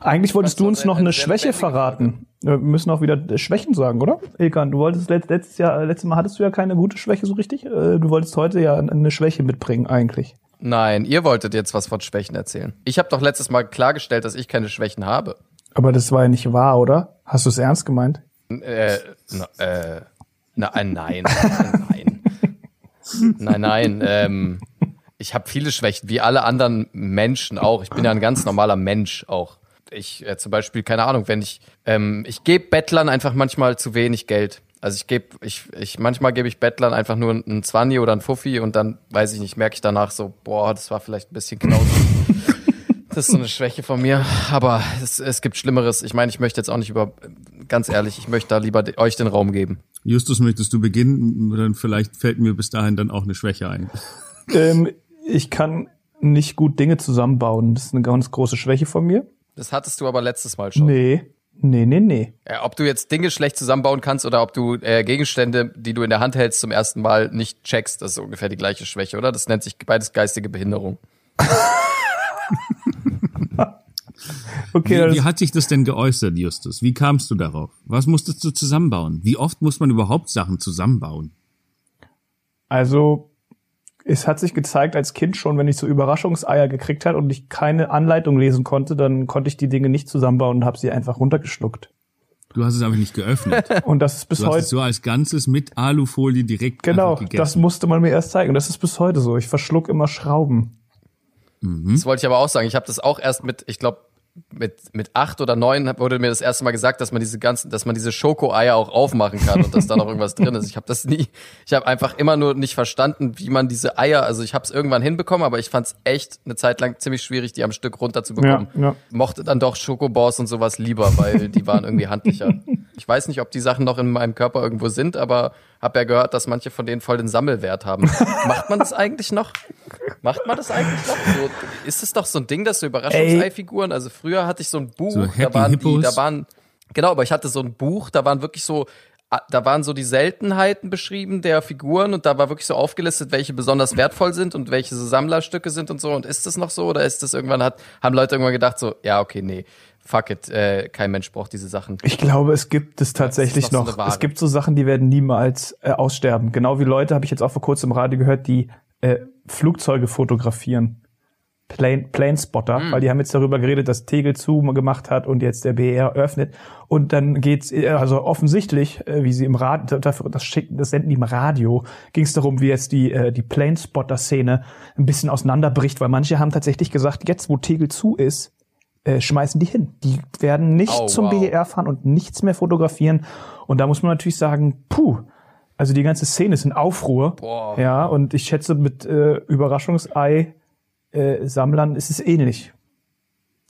Eigentlich wolltest du uns noch eine Schwäche verraten. Wir müssen auch wieder Schwächen sagen, oder? Ilkan, du wolltest letztes Jahr, letztes Mal hattest du ja keine gute Schwäche so richtig. Äh, du wolltest heute ja eine Schwäche mitbringen, eigentlich. Nein, ihr wolltet jetzt was von Schwächen erzählen. Ich habe doch letztes Mal klargestellt, dass ich keine Schwächen habe. Aber das war ja nicht wahr, oder? Hast du es ernst gemeint? Äh, na, äh, na, äh, nein, nein. nein, nein. Ähm, ich habe viele Schwächen, wie alle anderen Menschen auch. Ich bin ja ein ganz normaler Mensch auch. Ich äh, zum Beispiel, keine Ahnung, wenn ich, ähm, ich gebe Bettlern einfach manchmal zu wenig Geld. Also ich gebe, ich, ich, manchmal gebe ich Bettlern einfach nur einen Zwanni oder einen Fuffi und dann, weiß ich nicht, merke ich danach so, boah, das war vielleicht ein bisschen knausrig. Das ist so eine Schwäche von mir, aber es, es gibt Schlimmeres. Ich meine, ich möchte jetzt auch nicht über, ganz ehrlich, ich möchte da lieber euch den Raum geben. Justus, möchtest du beginnen? Dann vielleicht fällt mir bis dahin dann auch eine Schwäche ein. Ähm, ich kann nicht gut Dinge zusammenbauen. Das ist eine ganz große Schwäche von mir. Das hattest du aber letztes Mal schon. Nee. Nee, nee, nee. Ja, ob du jetzt Dinge schlecht zusammenbauen kannst oder ob du äh, Gegenstände, die du in der Hand hältst, zum ersten Mal nicht checkst, das ist ungefähr die gleiche Schwäche, oder? Das nennt sich beides geistige Behinderung. okay, wie, wie hat sich das denn geäußert, Justus? Wie kamst du darauf? Was musstest du zusammenbauen? Wie oft muss man überhaupt Sachen zusammenbauen? Also, es hat sich gezeigt als Kind schon, wenn ich so Überraschungseier gekriegt hat und ich keine Anleitung lesen konnte, dann konnte ich die Dinge nicht zusammenbauen und habe sie einfach runtergeschluckt. Du hast es aber nicht geöffnet. Und das ist bis du heute hast es so als Ganzes mit Alufolie direkt Genau, das musste man mir erst zeigen. Und das ist bis heute so. Ich verschluck immer Schrauben. Mhm. Das wollte ich aber auch sagen. Ich habe das auch erst mit, ich glaube, mit, mit acht oder neun wurde mir das erste Mal gesagt, dass man diese ganzen, dass man diese Schoko-Eier auch aufmachen kann und dass da noch irgendwas drin ist. Ich habe das nie, ich habe einfach immer nur nicht verstanden, wie man diese Eier, also ich habe es irgendwann hinbekommen, aber ich fand es echt eine Zeit lang ziemlich schwierig, die am Stück runterzubekommen. Ja, ja. Mochte dann doch Schokobors und sowas lieber, weil die waren irgendwie handlicher. Ich weiß nicht, ob die Sachen noch in meinem Körper irgendwo sind, aber habe ja gehört, dass manche von denen voll den Sammelwert haben. Macht man das eigentlich noch? Macht man das eigentlich noch? So, ist es doch so ein Ding, dass so Überraschungseifiguren, also früher hatte ich so ein Buch, So da waren die, Hippos? da waren, genau, aber ich hatte so ein Buch, da waren wirklich so, ah, da waren so die Seltenheiten beschrieben der Figuren und da war wirklich so aufgelistet, welche besonders wertvoll sind und welche so Sammlerstücke sind und so. Und ist das noch so oder ist das irgendwann hat, haben Leute irgendwann gedacht so, ja, okay, nee, fuck it, äh, kein Mensch braucht diese Sachen. Ich glaube, es gibt es tatsächlich so noch. Ware. es gibt so Sachen, die werden niemals äh, aussterben. Genau wie Leute, habe ich jetzt auch vor kurzem im Radio gehört, die äh, Flugzeuge fotografieren. Plane, Planespotter, Hm. weil die haben jetzt darüber geredet, dass Tegel zu gemacht hat und jetzt der BR öffnet. Und dann geht's, äh, also offensichtlich, äh, wie sie im Radio, dafür, das schicken, das senden die im Radio, ging es darum, wie jetzt die, äh, die Planespotter-Szene ein bisschen auseinanderbricht, weil manche haben tatsächlich gesagt, jetzt wo Tegel zu ist, äh, schmeißen die hin. Die werden nicht Oh, zum wow. BER fahren und nichts mehr fotografieren. Und da muss man natürlich sagen, puh, also die ganze Szene ist in Aufruhr. Boah. Ja, und ich schätze, mit äh, Überraschungsei äh, Sammlern ist es ähnlich.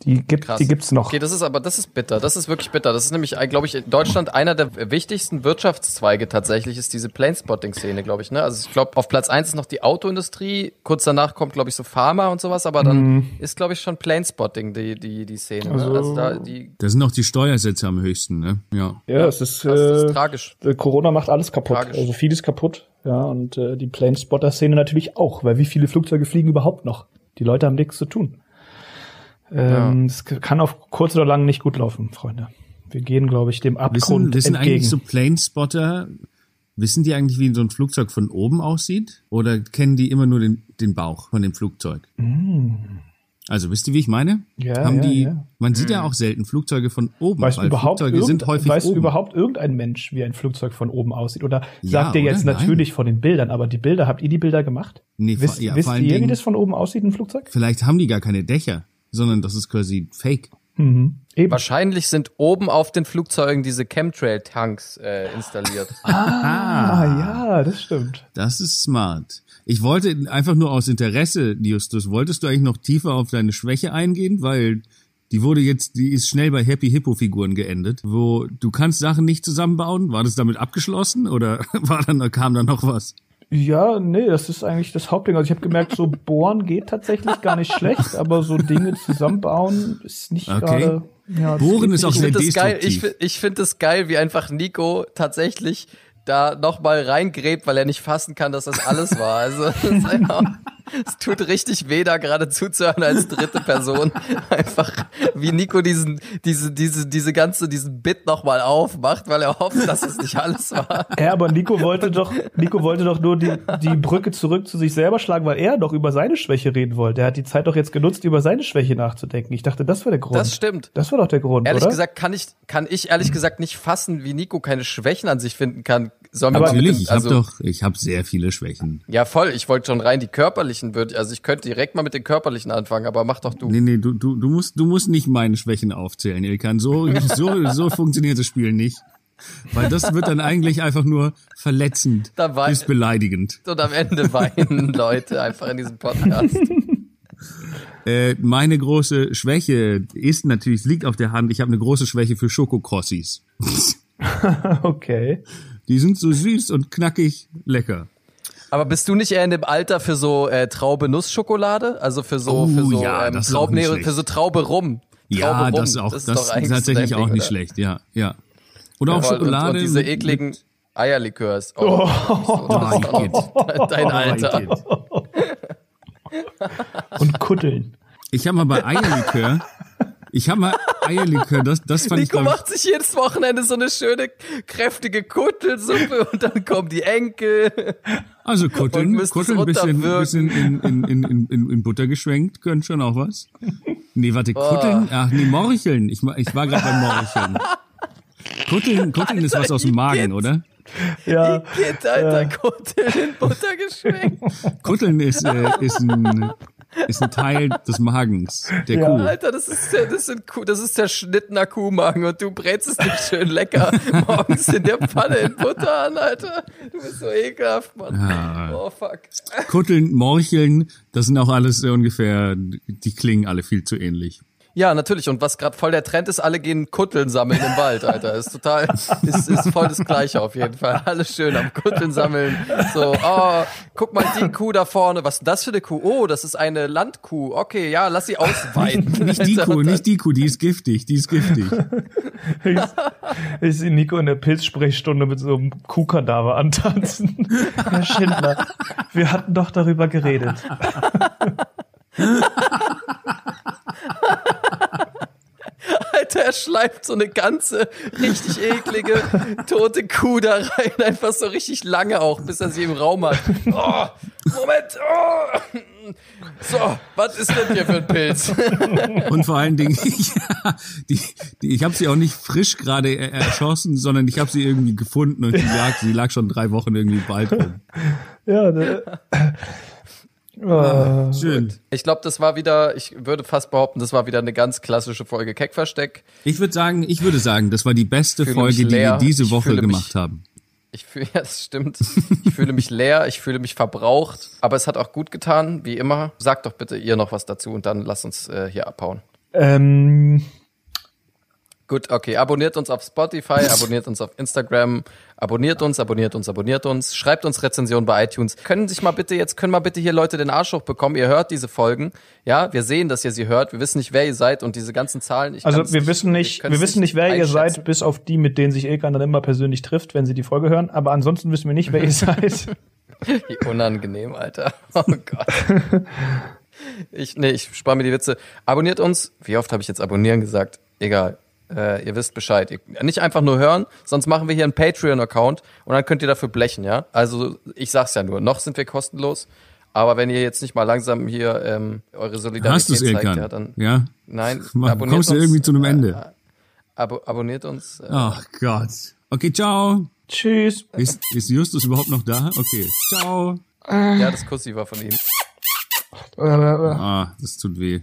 Die gibt, Krass. die gibt's noch. Okay, das ist aber, das ist bitter. Das ist wirklich bitter. Das ist nämlich, glaube ich, in Deutschland einer der wichtigsten Wirtschaftszweige tatsächlich, ist diese Planespotting-Szene, glaube ich. Ne? Also ich glaube, auf Platz eins ist noch die Autoindustrie. Kurz danach kommt, glaube ich, so Pharma und sowas. Aber dann ist, glaube ich, schon Planespotting die, die, die Szene. Ne? Also- Also da, die, Da sind auch die Steuersätze am höchsten, ne? Ja. Ja, es ist, das ist äh, tragisch. äh, Corona macht alles kaputt. Tragisch. Also vieles kaputt. Ja, und äh, die Planespotter-Szene natürlich auch, weil wie viele Flugzeuge fliegen überhaupt noch? Die Leute haben nichts zu tun. Ähm, Es kann auf kurz oder lang nicht gut laufen, Freunde. Wir gehen, glaube ich, dem Abgrund Wissen, wissen entgegen. eigentlich so Planespotter, wissen die eigentlich, wie so ein Flugzeug von oben aussieht? Oder kennen die immer nur den, den Bauch von dem Flugzeug? Also wisst ihr, wie ich meine? Mm. Ja, Haben ja, die, ja. Man sieht ja auch selten Flugzeuge von oben, Weiß weil überhaupt, Flugzeuge sind häufig weiß oben. überhaupt irgendein Mensch, wie ein Flugzeug von oben aussieht? Oder Ja, sagt ihr oder? jetzt Nein. natürlich von den Bildern, aber die Bilder, habt ihr die Bilder gemacht? Nee, wisst ja, wisst ihr, wie das von oben aussieht, ein Flugzeug? Vielleicht haben die gar keine Dächer, sondern das ist quasi Fake. Mhm. Eben. Wahrscheinlich sind oben auf den Flugzeugen diese Chemtrail-Tanks äh, installiert. Ah, ja, das stimmt. Das ist smart. Ich wollte einfach nur aus Interesse, Justus, wolltest du eigentlich noch tiefer auf deine Schwäche eingehen? Weil die wurde jetzt, die ist schnell bei Happy Hippo Figuren geendet, wo du kannst Sachen nicht zusammenbauen. War das damit abgeschlossen oder war dann, kam da noch was? Ja, nee, das ist eigentlich das Hauptding. Also ich habe gemerkt, so bohren geht tatsächlich gar nicht schlecht, aber so Dinge zusammenbauen ist nicht Okay. gerade. Ja, das Bohren ist auch sehr finde das geil. Ich, destruktiv. ich finde es geil, wie einfach Nico tatsächlich da nochmal reingräbt, weil er nicht fassen kann, dass das alles war. Also es, ist einfach, es tut richtig weh, da gerade zuzuhören als dritte Person. Einfach wie Nico diesen, diese, diese, diese ganze, diesen Bit nochmal aufmacht, weil er hofft, dass es nicht alles war. Ja, aber Nico wollte doch, Nico wollte doch nur die, die Brücke zurück zu sich selber schlagen, weil er doch über seine Schwäche reden wollte. Er hat die Zeit doch jetzt genutzt, über seine Schwäche nachzudenken. Ich dachte, das war der Grund. Das stimmt. Das war doch der Grund, Ehrlich oder? gesagt kann ich, kann ich ehrlich gesagt nicht fassen, wie Nico keine Schwächen an sich finden kann. Sollen Natürlich, dem- ich habe also- doch, ich habe sehr viele Schwächen. Ja, voll. Ich wollte schon rein die körperlichen, würde, also ich könnte direkt mal mit den körperlichen anfangen, aber mach doch du. Nee, nee, du, du, du musst, du musst nicht meine Schwächen aufzählen, Ilkan. So, so, so funktioniert das Spiel nicht. Weil das wird dann eigentlich einfach nur verletzend bis beleidigend. Und am Ende weinen Leute einfach in diesem Podcast. Äh, meine große Schwäche ist natürlich, es liegt auf der Hand, ich habe eine große Schwäche für Schokokrossis. okay. Die sind so süß und knackig lecker. Aber bist du nicht eher in dem Alter für so äh, Traube-Nuss-Schokolade? Also für so, Oh, für so, ja, ähm, das ist Traub, auch nicht nee, für so Traube rum. Ja, Traube rum. das ist auch, das, ist eigentlich tatsächlich dein auch nicht oder? schlecht, ja, ja. Oder auch Voll. Schokolade. Und, und diese mit- ekligen Eierlikörs. Oh, Oh, Igitt. dein Oh, Alter. Und kuddeln. Ich habe mal bei Eierlikör, ich habe mal Eierlikör, das, das fand ich, Nico glaub macht sich jedes Wochenende so eine schöne, kräftige Kuttelsuppe und dann kommen die Enkel. ich, also Kutteln, Kutteln ein bisschen, bisschen in, in, in, in, in, Butter geschwenkt, können schon auch was. Nee, warte, Kutteln, ach nee, Morcheln. Ich, ich war gerade beim Morcheln. Kutteln, Kutteln ist was aus dem Magen, oder? Ja. Geht, Alter, Kutteln in Butter geschwenkt. Kutteln ist, äh, ist ein, ist ein Teil des Magens der Ja. Kuh. Alter, das ist, der, das, sind Kuh, das ist zerschnittener Kuhmagen und du brätst es nicht schön lecker morgens in der Pfanne in Butter an, Alter. Du bist so ekelhaft, Mann. Ja. Oh, fuck. Kutteln, Morcheln, das sind auch alles so ungefähr, die klingen alle viel zu ähnlich. Ja, natürlich. Und was gerade voll der Trend ist, alle gehen Kutteln sammeln im Wald, Alter. Ist total, ist, ist voll das Gleiche auf jeden Fall. Alles schön am Kutteln sammeln. So, oh, guck mal die Kuh da vorne. Was ist denn das für eine Kuh? Oh, das ist eine Landkuh. Okay, ja, lass sie ausweiden. Nicht die Alter. Kuh, nicht die Kuh, die ist giftig, die ist giftig. Ich, ich sehe Nico in der Pilzsprechstunde mit so einem Kuhkadaver antanzen. Herr Schindler, wir hatten doch darüber geredet. Alter, er schleift so eine ganze, richtig eklige, tote Kuh da rein. Einfach so richtig lange auch, bis er sie im Raum hat. Oh, Moment. Oh. So, was ist denn hier für ein Pilz? Und vor allen Dingen, ja, die, die, ich habe sie auch nicht frisch gerade er- erschossen, sondern ich habe sie irgendwie gefunden und die lag, sie lag schon drei Wochen irgendwie im Wald rum. Ja, ne. Äh, Schön. Ich glaube, das war wieder, ich würde fast behaupten, das war wieder eine ganz klassische Folge Keckversteck. Ich würde sagen, ich würde sagen, das war die beste Folge, die wir diese Ich Woche fühle mich- gemacht haben. Ich fühle, ja, das stimmt. Ich fühle mich leer, ich fühle mich verbraucht, aber es hat auch gut getan, wie immer. Sagt doch bitte ihr noch was dazu und dann lasst uns äh, hier abhauen. ähm, Gut, okay. Abonniert uns auf Spotify, abonniert uns auf Instagram, abonniert uns, abonniert uns, abonniert uns, schreibt uns Rezensionen bei iTunes. Können sich mal bitte jetzt, können mal bitte hier Leute den Arsch hochbekommen. Ihr hört diese Folgen. Ja, wir sehen, dass ihr sie hört. Wir wissen nicht, wer ihr seid und diese ganzen Zahlen. Ich also wir wissen nicht, wir wissen nicht, wer ihr seid, bis auf die, mit denen sich Ilkan dann immer persönlich trifft, wenn sie die Folge hören. Aber ansonsten wissen wir nicht, wer ihr seid. Wie unangenehm, Alter. Oh Gott. Ich, nee, ich spare mir die Witze. Abonniert uns. Wie oft habe ich jetzt abonnieren gesagt? Egal. Äh, ihr wisst Bescheid. Ihr, nicht einfach nur hören, sonst machen wir hier einen Patreon-Account und dann könnt ihr dafür blechen, ja? Also ich sag's ja nur, noch sind wir kostenlos. Aber wenn ihr jetzt nicht mal langsam hier ähm, eure Solidarität Hast du zeigt, Ilkan? ja, dann Ja? nein, Mal, abonniert kommst du uns, irgendwie zu einem äh, Ende? Abo, abonniert uns. Äh, Ach Gott. Okay, ciao. Tschüss. Ist, ist Justus überhaupt noch da? Okay. Ciao. Ja, das Kussi war von ihm. Äh, äh, Ah, das tut weh.